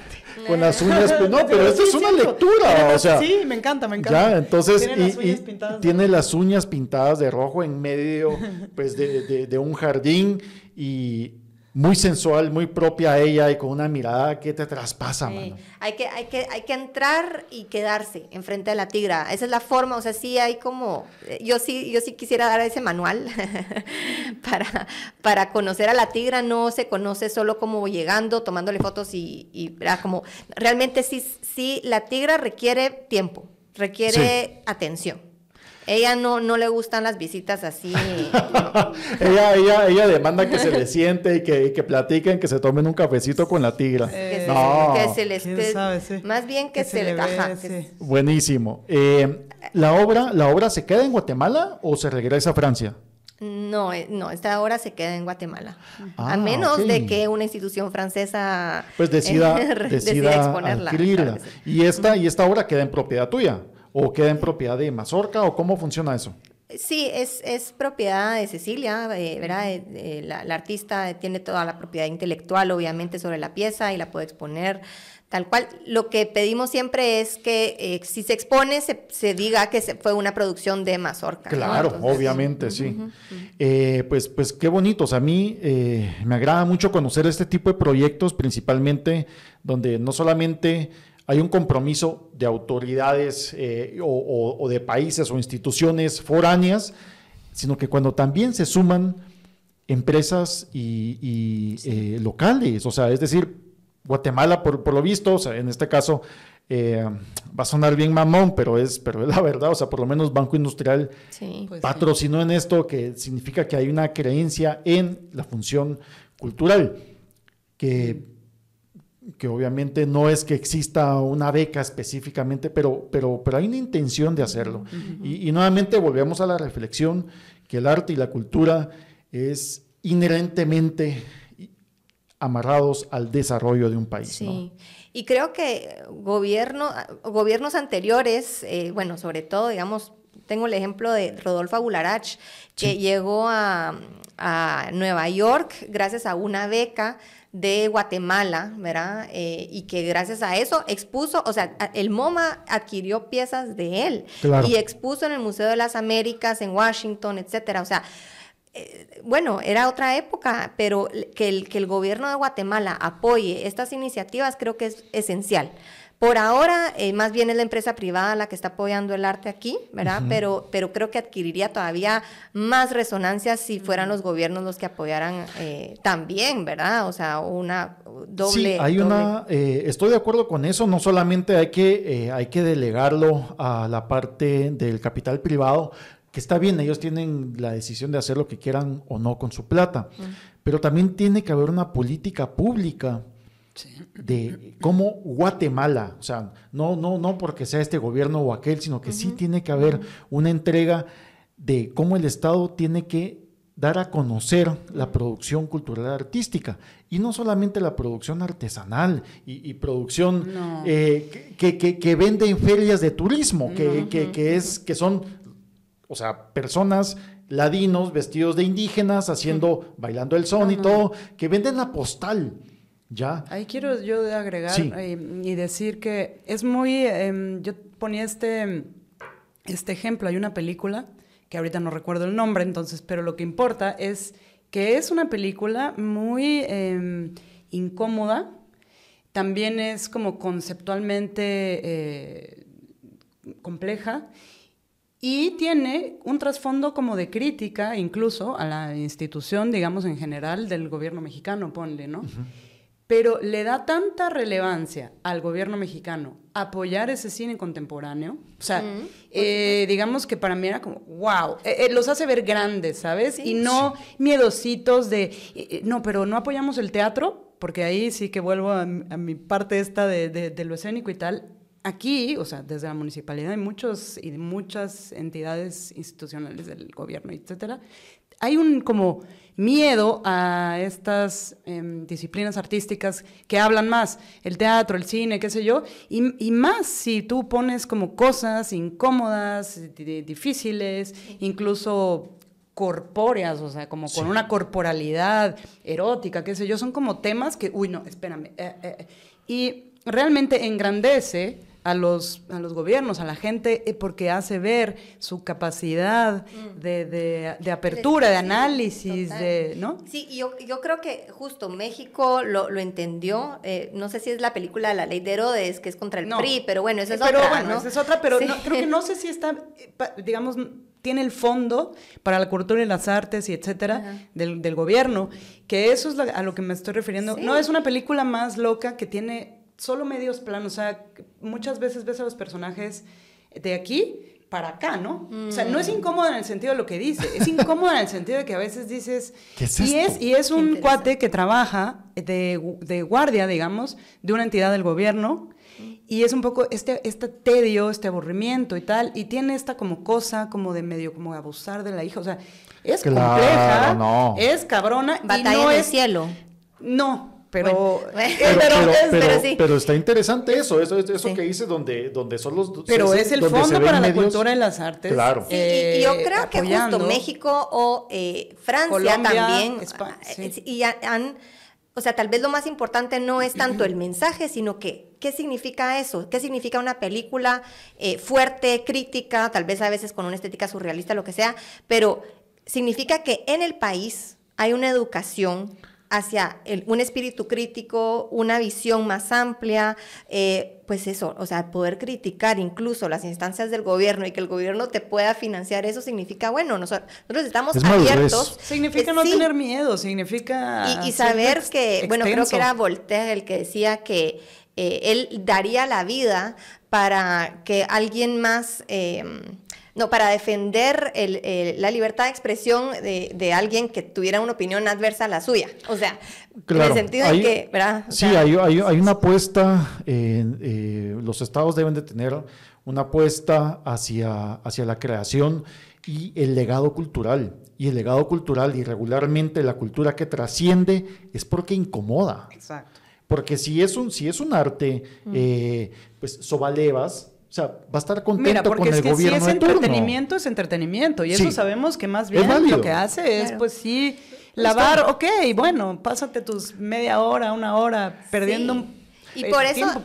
Con las uñas, no, pero esta es una lectura, o sea, Sí, me encanta, me encanta. ya, entonces Tiene las uñas y tiene las uñas pintadas de rojo en medio pues de, de- de un jardín y muy sensual, muy propia a ella y con una mirada que te traspasa, Sí, mano. Hay que, hay, que, hay que entrar y quedarse enfrente de la tigra. Esa es la forma, o sea, sí hay como, eh, yo sí, yo sí quisiera dar ese manual para, para conocer a la tigra. No se conoce solo como llegando, tomándole fotos y, y como, realmente sí, sí, la tigra requiere tiempo, requiere atención. Ella no, no le gustan las visitas así. ella, ella, ella demanda que se le siente y que, y que platiquen, que se tomen un cafecito con la tigra. que, No. que se les ¿Quién que- sabe, sí. más bien que, Que se, se le ajá, ve, que sí. Buenísimo. Eh, ¿la, obra, ¿La obra se queda en Guatemala o se regresa a Francia? No, eh, no, esta obra se queda en Guatemala. Ah, a menos de que una institución francesa Pues decida, decida exponerla. adquirirla. ¿Y, esta, ¿Y esta obra queda en propiedad tuya? ¿O queda en propiedad de Mazorca? ¿O cómo funciona eso? Sí, es, es propiedad de Cecilia, eh, ¿verdad? Eh, eh, la, la artista tiene toda la propiedad intelectual, obviamente, sobre la pieza y la puede exponer tal cual. Lo que pedimos siempre es que si se expone, se, se diga que se- fue una producción de Mazorca. ¿no? Claro, Entonces, obviamente, sí. Pues, pues qué bonitos. A mí me agrada mucho conocer este tipo de proyectos, principalmente donde no solamente hay un compromiso de autoridades eh, o, o- o de países o instituciones foráneas, sino que cuando también se suman empresas y, y, eh, locales, o sea, es decir, Guatemala, por, por lo visto, o sea, en este caso, eh, va a sonar bien mamón, pero es, pero es la verdad, o sea, por lo menos Banco Industrial Sí. Pues sí. patrocinó en esto, que significa que hay una creencia en la función cultural, que, que obviamente no es que exista una beca específicamente, pero, pero, pero hay una intención de hacerlo. y, y nuevamente volvemos a la reflexión que el arte y la cultura es inherentemente amarrados al desarrollo de un país. Sí, ¿no? y creo que gobierno, gobiernos anteriores, eh, bueno, sobre todo, digamos, tengo el ejemplo de Rodolfo Agularach, que llegó a, a Nueva York gracias a una beca de Guatemala, ¿verdad? Eh, y que gracias a eso expuso, o sea, el MoMA adquirió piezas de él Claro. y expuso en el Museo de las Américas, en Washington, etcétera. O sea, eh, bueno, era otra época, pero que el, que el gobierno de Guatemala apoye estas iniciativas creo que es esencial. Por ahora, eh, más bien es la empresa privada la que está apoyando el arte aquí, ¿verdad? pero, pero creo que adquiriría todavía más resonancia si fueran los gobiernos los que apoyaran eh, también, ¿verdad? O sea, una doble... Sí, hay doble- una, eh, estoy de acuerdo con eso, no solamente hay que, eh, hay que delegarlo a la parte del capital privado, que está bien, ellos tienen la decisión de hacer lo que quieran o no con su plata, pero también tiene que haber una política pública de cómo Guatemala, o sea, no, no, no porque sea este gobierno o aquel, sino que sí tiene que haber una entrega de cómo el Estado tiene que dar a conocer la producción cultural artística. Y no solamente la producción artesanal y, y producción No. eh, que, que- que vende en ferias de turismo, que, que- que es, que son, o sea, personas ladinos vestidos de indígenas haciendo, bailando el son y todo, que venden la postal, ¿ya? Ahí quiero yo agregar Sí. eh, y decir que es muy, em, yo ponía este este ejemplo. Hay una película, que ahorita no recuerdo el nombre, entonces, pero lo que importa es que es una película muy em, incómoda, también es como conceptualmente eh, compleja y tiene un trasfondo como de crítica incluso a la institución, digamos, en general del gobierno mexicano, ponle, ¿no? Pero le da tanta relevancia al gobierno mexicano apoyar ese cine contemporáneo. O sea, eh, digamos que para mí era como, wow, eh, eh, los hace ver grandes, ¿sabes? Y no miedositos de, no, pero no apoyamos el teatro, porque ahí sí que vuelvo a, mi parte esta de, de, lo escénico y tal. Aquí, o sea, desde la municipalidad hay muchos y muchas entidades institucionales del gobierno, etcétera, hay un como miedo a estas em, disciplinas artísticas que hablan más, el teatro, el cine, qué sé yo, y, más si tú pones como cosas incómodas, difíciles, incluso corpóreas, o sea, como con una corporalidad erótica, qué sé yo, son como temas que, uy, no, espérame, eh, eh, y realmente engrandece a los, a los gobiernos, a la gente, eh, porque hace ver su capacidad mm. de, apertura, de análisis, de, ¿no? Sí, yo, yo creo que justo México lo, entendió, eh, no sé si es la película La Ley de Herodes, que es contra el PRI, pero bueno, esa es pero otra, bueno, esa es otra, pero creo que no sé si está, eh, digamos, tiene el fondo para la cultura y las artes y etcétera del, gobierno, que eso es a lo que me estoy refiriendo. No es una película más loca que tiene solo medios planos. O sea, muchas veces ves a los personajes de aquí para acá, ¿no? O sea, no es mm. incómodo en el sentido de lo que dice, es incómodo en el sentido de que a veces dices... ¿Qué es y, es, y es un cuate que trabaja de, de, guardia, digamos, de una entidad del gobierno y es un poco este, este tedio, este aburrimiento y tal, y tiene esta como cosa como de medio como abusar de la hija, o sea, es compleja, es cabrona. Batalla y no en el cielo. No, pero, pero, está interesante eso, eso, eso que dices donde, donde son los... Pero es el fondo para la cultura y las artes. Claro. y, yo creo que justo México o eh, Francia también... Eh, y han... O sea, tal vez lo más importante no es tanto el mensaje, sino que qué significa eso, qué significa una película eh, fuerte, crítica, tal vez a veces con una estética surrealista, lo que sea, pero significa que en el país hay una educación hacia un espíritu crítico, una visión más amplia, eh, pues eso, o sea, poder criticar incluso las instancias del gobierno y que el gobierno te pueda financiar, eso significa, bueno, nosotros, estamos abiertos. Significa no tener miedo, significa... Y, saber que, bueno, creo que era Voltaire el que decía que eh, él daría la vida para que alguien más... Eh, no, para defender la libertad de expresión de, alguien que tuviera una opinión adversa a la suya. O sea, en el sentido de que, ¿verdad? sí, hay, una apuesta, eh, los estados deben de tener una apuesta hacia, hacia la creación y el legado cultural. Y el legado cultural y regularmente la cultura que trasciende es porque incomoda. Exacto. Porque si es un, si es un arte, eh, pues sobalevas, o sea, va a estar contento con el gobierno si es entretenimiento, es entretenimiento. Y eso sabemos que más bien lo que hace es, pues sí, lavar, ok, bueno, pásate tus media hora, una hora perdiendo un y por eso,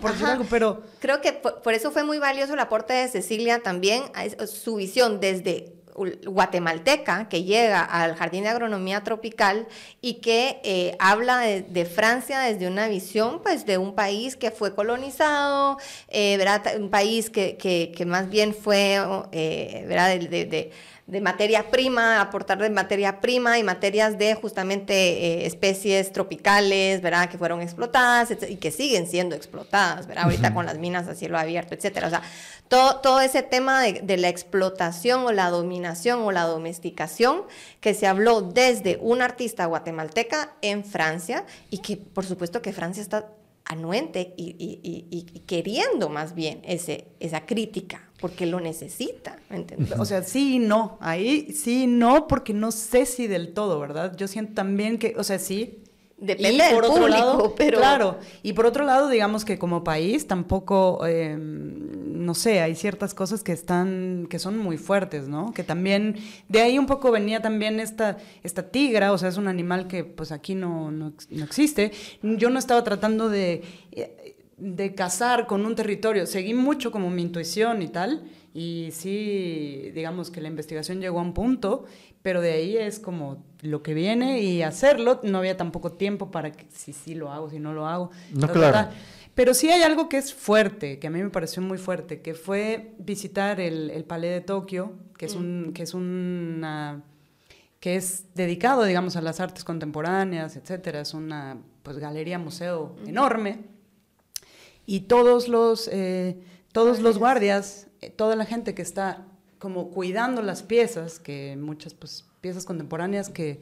pero... creo que por, eso fue muy valioso el aporte de Cecilia también, su visión desde guatemalteca que llega al Jardín de Agronomía Tropical y que eh, habla de, Francia desde una visión pues de un país que fue colonizado, eh, un país que, que, más bien fue eh, ¿verdad? de materia prima, aportar de materia prima y materias de justamente eh, especies tropicales, ¿verdad? Que fueron explotadas y que siguen siendo explotadas, ¿verdad? Ahorita con las minas a cielo abierto, etcétera. O sea, todo, todo ese tema de, de, la explotación o la dominación o la domesticación que se habló desde un artista guatemalteca en Francia y que por supuesto que Francia está anuente y, y, y, queriendo más bien ese, esa crítica, porque lo necesita. O sea, sí y no. Ahí sí y no, porque no sé si del todo, ¿verdad? Yo siento también que, o sea, sí, Depende por otro lado, pero... Claro, y por otro lado, digamos que como país tampoco, em, no sé, hay ciertas cosas que están, que son muy fuertes, ¿no? Que también, de ahí un poco venía también esta, esta tigra, o sea, es un animal que pues aquí no, no, no existe. Yo no estaba tratando de, de cazar con un territorio, seguí mucho como mi intuición y tal, Y sí, digamos que la investigación llegó a un punto, pero de ahí es como lo que viene y hacerlo. No había tampoco tiempo para que si sí lo hago, si no lo hago. No, claro. Pero sí hay algo que es fuerte, que a mí me pareció muy fuerte, que fue visitar el, el Palais de Tokio, que es, un, mm. que es una que es dedicado, digamos, a las artes contemporáneas, etcétera. Es una pues, galería museo enorme. Y todos los, eh, todos los guardias, eh, toda la gente que está como cuidando las piezas, que muchas pues, piezas contemporáneas que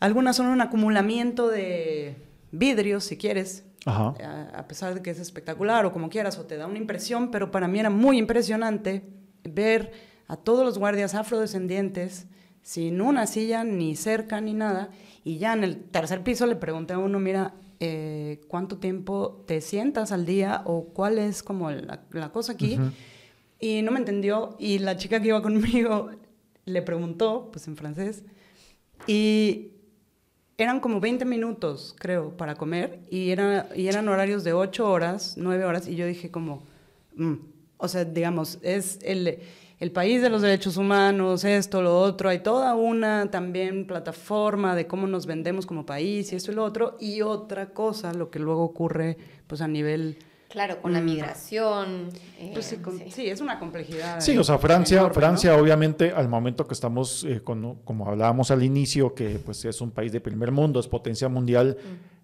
algunas son un acumulamiento de vidrios, si quieres, a, pesar de que es espectacular o como quieras, o te da una impresión, pero para mí era muy impresionante ver a todos los guardias afrodescendientes sin una silla, ni cerca, ni nada, y ya en el tercer piso le pregunté a uno, mira, eh, ¿cuánto tiempo te sientas al día o cuál es como la, cosa aquí? Y no me entendió, y la chica que iba conmigo le preguntó, pues en francés, y eran como 20 minutos, creo, para comer, y, era, y eran horarios de 8 horas, 9 horas, y yo dije como, mm", o sea, digamos, es el, el país de los derechos humanos, esto, lo otro, hay toda una también plataforma de cómo nos vendemos como país y esto y lo otro, y otra cosa, lo que luego ocurre pues a nivel Claro, con la mm. migración. Pues eh, sí, es una complejidad. Sí, o sea, Francia, Francia obviamente al momento que estamos, eh, como hablábamos al inicio, que pues es un país de primer mundo, es potencia mundial, mm.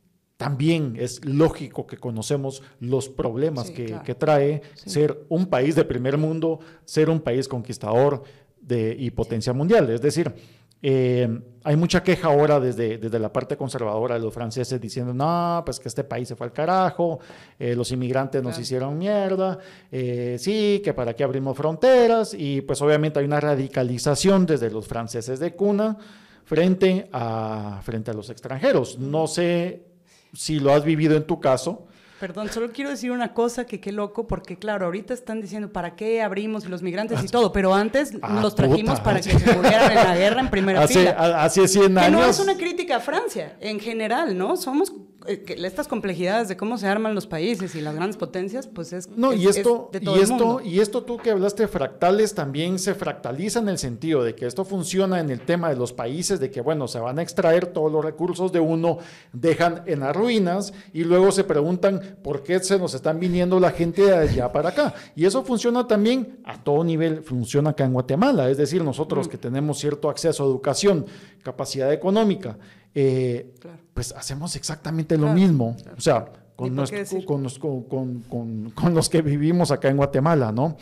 También es lógico que conocemos los problemas que, trae ser un país de primer mundo, ser un país conquistador de, y potencia mundial. Es decir, eh, hay mucha queja ahora desde, desde la parte conservadora de los franceses diciendo, no, pues que este país se fue al carajo, eh, los inmigrantes nos hicieron mierda, eh, sí, que para qué abrimos fronteras, y pues obviamente hay una radicalización desde los franceses de cuna frente a, frente a los extranjeros. No sé si lo has vivido en tu caso, Perdón, solo quiero decir una cosa que qué loco, porque claro, ahorita están diciendo para qué abrimos los migrantes y todo, pero antes ah, los trajimos para que se murieran en la guerra en primera fila. Hace 100 años. Que no es una crítica a Francia, en general, ¿no? Somos estas complejidades de cómo se arman los países y las grandes potencias, pues es. No, y esto, y esto, y esto tú que hablaste de fractales también se fractaliza en el sentido de que esto funciona en el tema de los países, de que bueno, se van a extraer todos los recursos de uno, dejan en las ruinas y luego se preguntan por qué se nos están viniendo la gente de allá para acá. Y eso funciona también a todo nivel, funciona acá en Guatemala, es decir, nosotros mm. que tenemos cierto acceso a educación, capacidad económica, eh, pues hacemos exactamente lo mismo. O sea, con, con, los, con, con, los que vivimos acá en Guatemala, ¿no?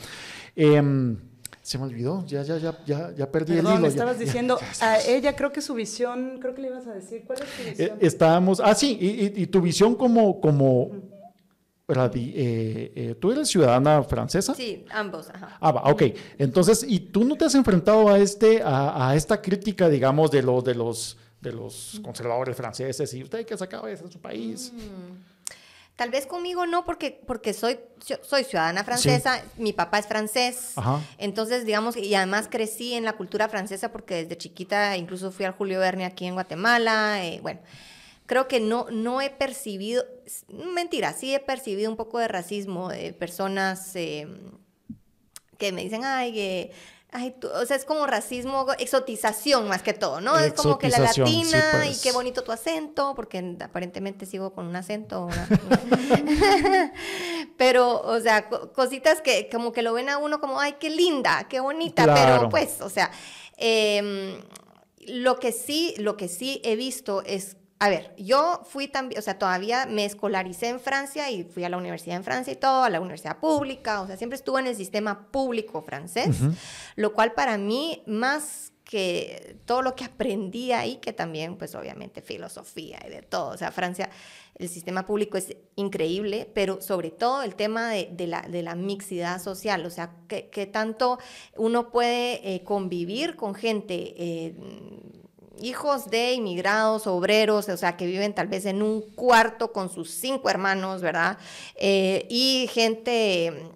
Em, se me olvidó, ya, ya, ya, ya, ya perdí el hilo. me estabas diciendo, a ella creo que su visión, creo que le ibas a decir, ¿cuál es tu visión? Eh, estábamos, ah, sí, y, y, tu visión como, como, eh, eh, ¿Tú eres ciudadana francesa? Sí, ambos. Ajá. Ah, va, ok. Entonces, ¿y tú no te has enfrentado a, este, a, a esta crítica, digamos, de, los de los de los conservadores franceses y usted que sacaba eso de su país. Mm. Tal vez conmigo no, porque, porque soy, soy ciudadana francesa, mi papá es francés, entonces digamos, y además crecí en la cultura francesa porque desde chiquita incluso fui al Julio Verne aquí en Guatemala, eh, bueno, creo que no, no he percibido, mentira, sí he percibido un poco de racismo de personas eh, que me dicen, ay, que Ay, o sea, es como racismo, exotización más que todo, ¿no? Es como que la latina y pues. qué bonito tu acento, porque aparentemente sigo con un acento. pero, o sea, cositas que como que lo ven a uno como, ay, qué linda, qué bonita, pero pues, o sea, em, lo que sí, lo que sí he visto es a ver, yo fui también, o sea, todavía me escolaricé en Francia y fui a la universidad en Francia y todo, a la universidad pública, o sea, siempre estuve en el sistema público francés, lo cual para mí, más que todo lo que aprendí ahí, que también, pues obviamente, filosofía y de todo, o sea, Francia, el sistema público es increíble, pero sobre todo el tema de, la, de la, mixidad social, o sea, que, tanto uno puede eh, convivir con gente. Eh, hijos de inmigrados, obreros, o sea, que viven tal vez en un cuarto con sus cinco hermanos, ¿verdad? Eh, y gente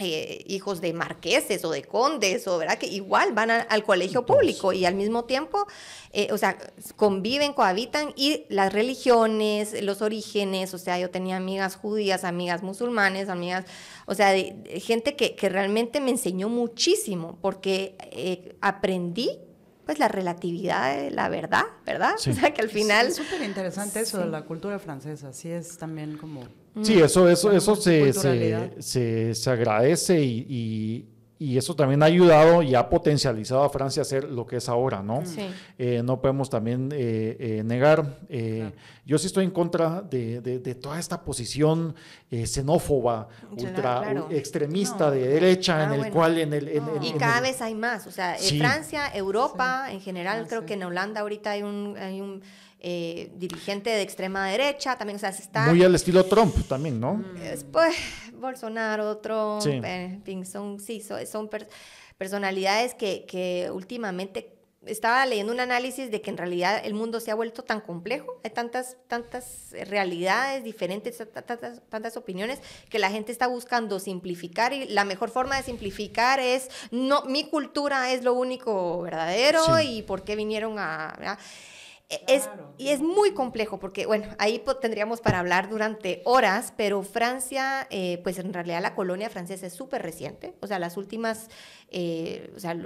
eh, hijos de marqueses o de condes, o verdad que igual van al colegio público y al mismo tiempo, eh, o sea, conviven, cohabitan y las religiones, los orígenes, o sea, yo tenía amigas judías, amigas musulmanes, amigas, o sea, gente que, que, realmente me enseñó muchísimo porque eh, aprendí pues la relatividad de la verdad, ¿verdad? O sea, que al final... Es súper interesante eso de la cultura francesa, sí es también como Sí, eso, eso, eso se, se, se, agradece y, y, eso también ha ayudado y ha potencializado a Francia a ser lo que es ahora, ¿no? Sí. Eh, no podemos también eh, eh, negar. Yo sí estoy en contra de, de, toda esta posición xenófoba, ultra extremista de derecha, en el cual en el... y cada vez hay más, o sea, en Francia, Europa, en general, creo que en Holanda ahorita hay un... Hay un eh, dirigente de extrema derecha, también, o sea, está... Muy al estilo Trump también, ¿no? Pues, Bolsonaro, Trump, sí. Eh, son, sí, son, personalidades que, que últimamente estaba leyendo un análisis de que en realidad el mundo se ha vuelto tan complejo, hay tantas, tantas realidades diferentes, tantas, tantas, opiniones, que la gente está buscando simplificar y la mejor forma de simplificar es, no, mi cultura es lo único verdadero y por qué vinieron a... E, es, y es muy complejo porque, bueno, ahí tendríamos para hablar durante horas, pero Francia, eh, pues en realidad la colonia francesa es súper reciente, o sea, las últimas, eh, o sea,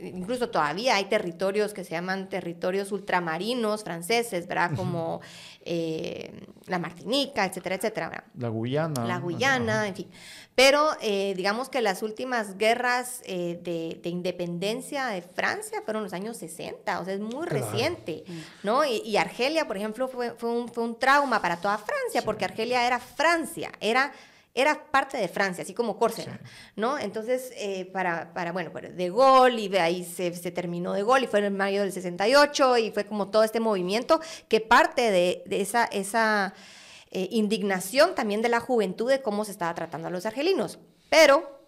incluso todavía hay territorios que se llaman territorios ultramarinos franceses, ¿verdad? Como eh, la Martinica, etcétera, etcétera. La Guyana. La Guyana, en fin. Pero eh, digamos que las últimas guerras eh, de, independencia de Francia fueron los años 60, o sea, es muy reciente, ¿no? Y, Argelia, por ejemplo, fue, fue, un, fue, un, trauma para toda Francia, porque Argelia era Francia, era era parte de Francia, así como Córcega, ¿no? Entonces, eh, para, para, bueno, de Gaulle, y de ahí se, se, terminó de Gaulle, y fue en mayo del 68, y fue como todo este movimiento que parte de, de esa, esa eh, indignación también de la juventud de cómo se estaba tratando a los argelinos. Pero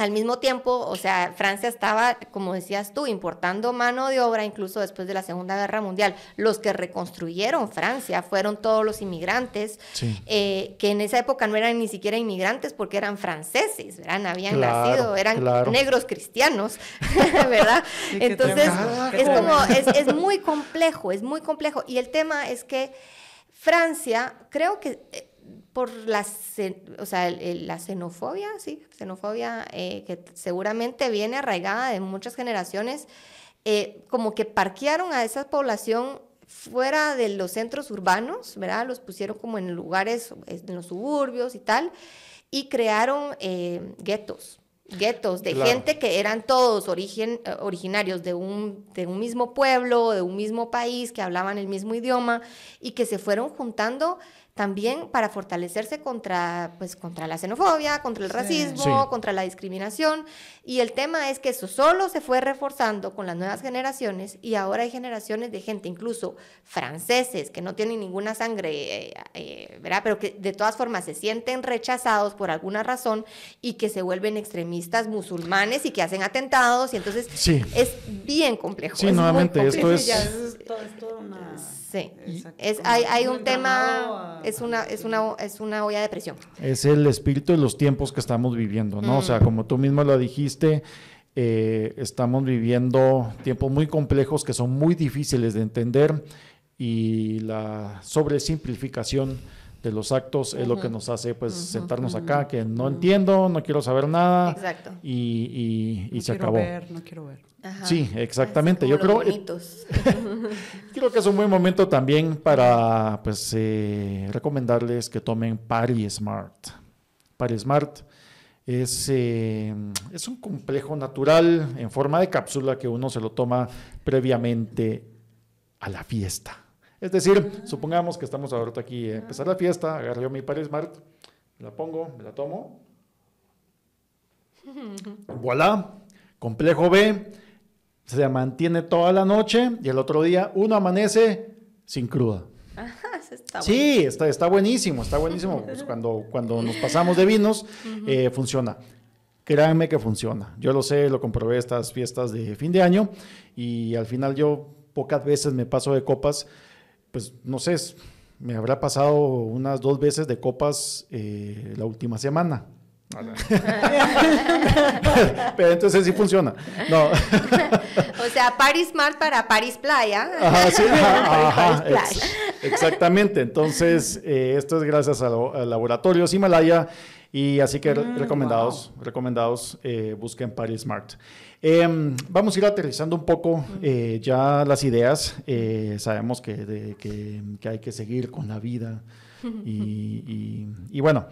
al mismo tiempo, o sea, Francia estaba, como decías tú, importando mano de obra incluso después de la Segunda Guerra Mundial. Los que reconstruyeron Francia fueron todos los inmigrantes, eh, que en esa época no eran ni siquiera inmigrantes porque eran franceses, ¿verdad? Habían nacido, eran negros cristianos, ¿verdad? Entonces, es como, es, es muy complejo, es muy complejo. Y el tema es que Francia, creo que eh, por la, o sea, la xenofobia, sí, xenofobia eh, que seguramente viene arraigada de muchas generaciones, eh, como que parquearon a esa población fuera de los centros urbanos, ¿verdad? Los pusieron como en lugares, en los suburbios y tal, y crearon eh, guetos, guetos de gente que eran todos origen, originarios de un, de un mismo pueblo, de un mismo país, que hablaban el mismo idioma y que se fueron juntando también para fortalecerse contra, pues, contra la xenofobia, contra el racismo, contra la discriminación. Y el tema es que eso solo se fue reforzando con las nuevas generaciones y ahora hay generaciones de gente, incluso franceses, que no tienen ninguna sangre, eh, eh, ¿verdad? Pero que de todas formas se sienten rechazados por alguna razón y que se vuelven extremistas musulmanes y que hacen atentados y entonces es bien complejo. Sí, nuevamente, esto es... Sí, es, hay, hay un tema, es una, es, una, es una olla de presión. Es el espíritu de los tiempos que estamos viviendo, ¿no? O sea, mm. como tú mismo lo dijiste, eh, estamos viviendo tiempos muy complejos que son muy difíciles de entender y la sobresimplificación de los actos es lo que nos hace pues sentarnos acá, que no entiendo, no quiero saber nada Exacto. y, y, se acabó. Ver, no quiero ver. Sí, exactamente. Yo creo, creo que es un buen momento también para pues eh, recomendarles que tomen Pari Smart. Pari Smart es, eh, es un complejo natural en forma de cápsula que uno se lo toma previamente a la fiesta. Es decir, supongamos que estamos ahorita aquí a empezar la fiesta, agarro mi Paris Smart, me la pongo, me la tomo. Voilà, complejo B, se mantiene toda la noche y el otro día uno amanece sin cruda. está sí, está, está, buenísimo, está buenísimo. Pues cuando, cuando nos pasamos de vinos, eh, funciona. Créanme que funciona. Yo lo sé, lo comprobé estas fiestas de fin de año y al final yo pocas veces me paso de copas pues no sé, me habrá pasado unas dos veces de copas eh, la última semana. Pero entonces sí funciona. No. o sea, Paris Smart para Paris Playa. Ajá, sí, ajá, exactamente. Entonces, eh, esto es gracias a, Laboratorios Himalaya. Y así que mm, recomendados, recomendados, eh, busquen Paris Smart. Em, vamos a ir aterrizando un poco eh, ya las ideas. sabemos que, que, hay que seguir con la vida. y, y bueno,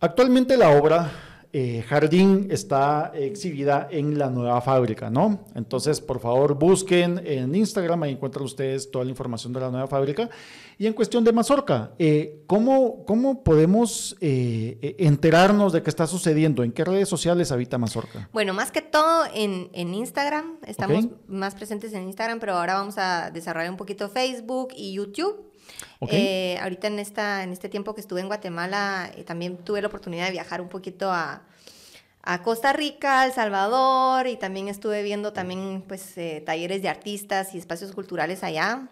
actualmente la obra eh, Jardín está exhibida en la nueva fábrica, ¿no? Entonces, por favor, busquen en Instagram, ahí encuentran ustedes toda la información de la nueva fábrica. Y en cuestión de Mazorca, eh, ¿cómo, ¿cómo, podemos eh, enterarnos de qué está sucediendo? ¿En qué redes sociales habita Mazorca? Bueno, más que todo en, en Instagram, estamos más presentes en Instagram, pero ahora vamos a desarrollar un poquito Facebook y YouTube. Eh, ahorita en, esta, en este tiempo que estuve en Guatemala, eh, también tuve la oportunidad de viajar un poquito a, a Costa Rica, El Salvador, y también estuve viendo también pues, eh, talleres de artistas y espacios culturales allá.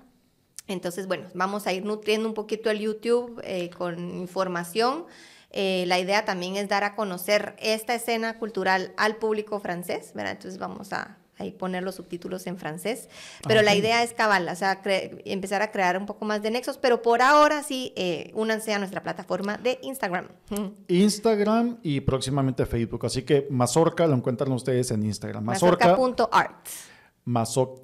Entonces, bueno, vamos a ir nutriendo un poquito el YouTube con información. la idea también es dar a conocer esta escena cultural al público francés, ¿verdad? Entonces vamos a, ahí poner los subtítulos en francés. Pero la idea es cabal, o sea, empezar a crear un poco más de nexos, pero por ahora sí, eh, únanse a nuestra plataforma de Instagram. Instagram y próximamente Facebook. Así que Mazorca lo encuentran ustedes en Instagram. Mazorca.art.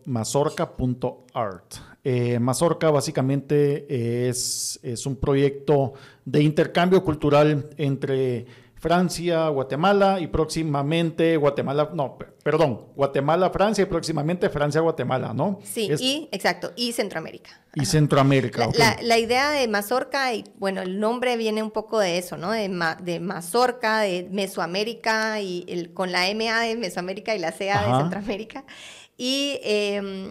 Mazorca.art. Eh, Mazorca básicamente es, es un proyecto de intercambio cultural entre Francia, Guatemala y próximamente Guatemala, no, perdón, Guatemala, Francia y próximamente Francia, Guatemala, ¿no? Sí, y exacto, y Centroamérica. Y Centroamérica. La, la, idea de Mazorca, y bueno, el nombre viene un poco de eso, ¿no? De, de Mazorca, de Mesoamérica, y el, con la MA de Mesoamérica y la CA de Centroamérica. Y em,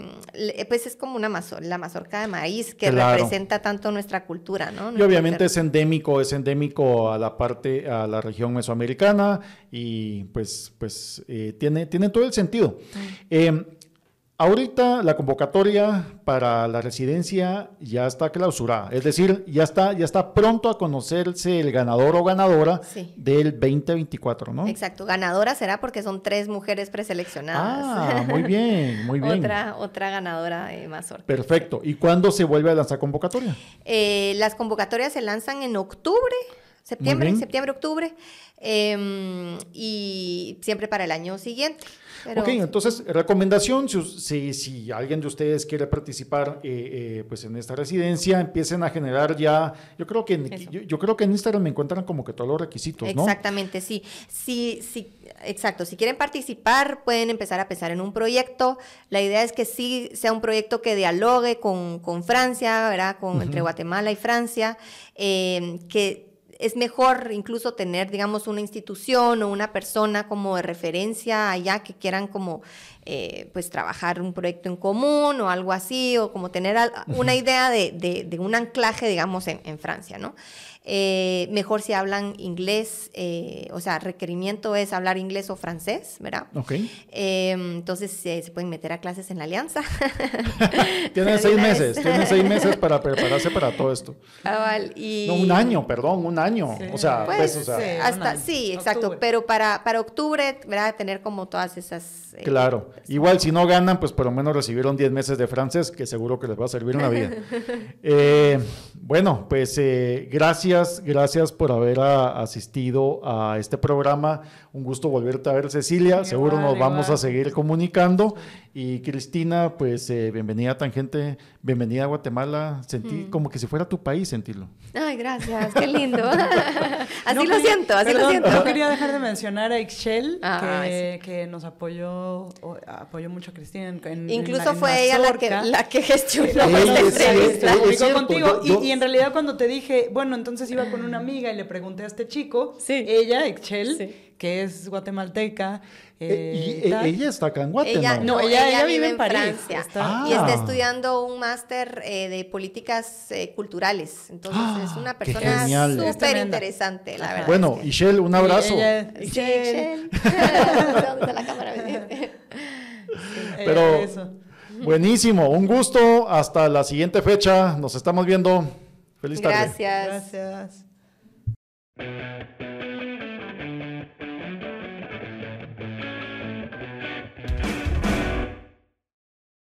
pues es como una la mazorca de maíz que representa tanto nuestra cultura, ¿no? y obviamente es endémico, es endémico a la parte, a la región mesoamericana y pues, pues eh, tiene, tiene todo el sentido. Ahorita la convocatoria para la residencia ya está clausurada, es decir, ya está, ya está pronto a conocerse el ganador o ganadora del 2024, ¿no? Exacto, ganadora será porque son tres mujeres preseleccionadas. Ah, muy bien, muy bien. otra, otra ganadora de Mazorca. Perfecto. ¿Y cuándo se vuelve a lanzar convocatoria? Eh, las convocatorias se lanzan en octubre, septiembre, septiembre, octubre, em, y siempre para el año siguiente. Ok, entonces, recomendación, si, si, alguien de ustedes quiere participar eh, eh, pues en esta residencia, empiecen a generar ya, yo creo que en, yo, creo que en Instagram me encuentran como que todos los requisitos, ¿no? Exactamente, sí. Sí, sí, exacto. Si quieren participar, pueden empezar a pensar en un proyecto. La idea es que sí sea un proyecto que dialogue con, con Francia, ¿verdad? Con, Entre Guatemala y Francia, eh, que es mejor incluso tener, digamos, una institución o una persona como de referencia allá que quieran como, eh, pues, trabajar un proyecto en común o algo así, o como tener una idea de, un anclaje, digamos, en, en Francia, ¿no? Eh, mejor si hablan inglés, eh, o sea, requerimiento es hablar inglés o francés, ¿verdad? Ok. Eh, entonces se pueden meter a clases en la alianza. tienen seis meses, tienen seis meses para prepararse para todo esto. Ah, no, un año, perdón, un año. O sea, pues, pues o sea, hasta, sí, exacto, pero para, para octubre, ¿verdad? Tener como todas esas... claro, igual si no ganan, pues por lo menos recibieron 10 meses de francés, que seguro que les va a servir en la vida. bueno, pues gracias gracias, por haber asistido a este programa. Un gusto volverte a ver, Cecilia. Seguro nos vamos a seguir comunicando. Y Cristina, pues eh, bienvenida a Tangente, bienvenida a Guatemala. Sentí mm. como que si fuera tu país sentirlo. Ay, gracias, qué lindo. así lo siento, así lo siento. No quería dejar de mencionar a Excel, que, nos apoyó, apoyó mucho a Cristina. En, Incluso fue ella la que, la que gestionó esta entrevista. contigo. y, en realidad cuando te dije, bueno, entonces iba con una amiga y le pregunté a este chico, ella, Excel, que es guatemalteca. Eh, y, ella está acá en Guatemala. no, ella, vive, en, Francia y está ah. estudiando un máster eh, de políticas eh, culturales. Entonces es una persona súper interesante, la verdad. Bueno, Ishel, un abrazo. Ishel. ¿Dónde está la cámara? Pero buenísimo, un gusto. Hasta la siguiente fecha. Nos estamos viendo. Feliz tarde. Gracias. Gracias.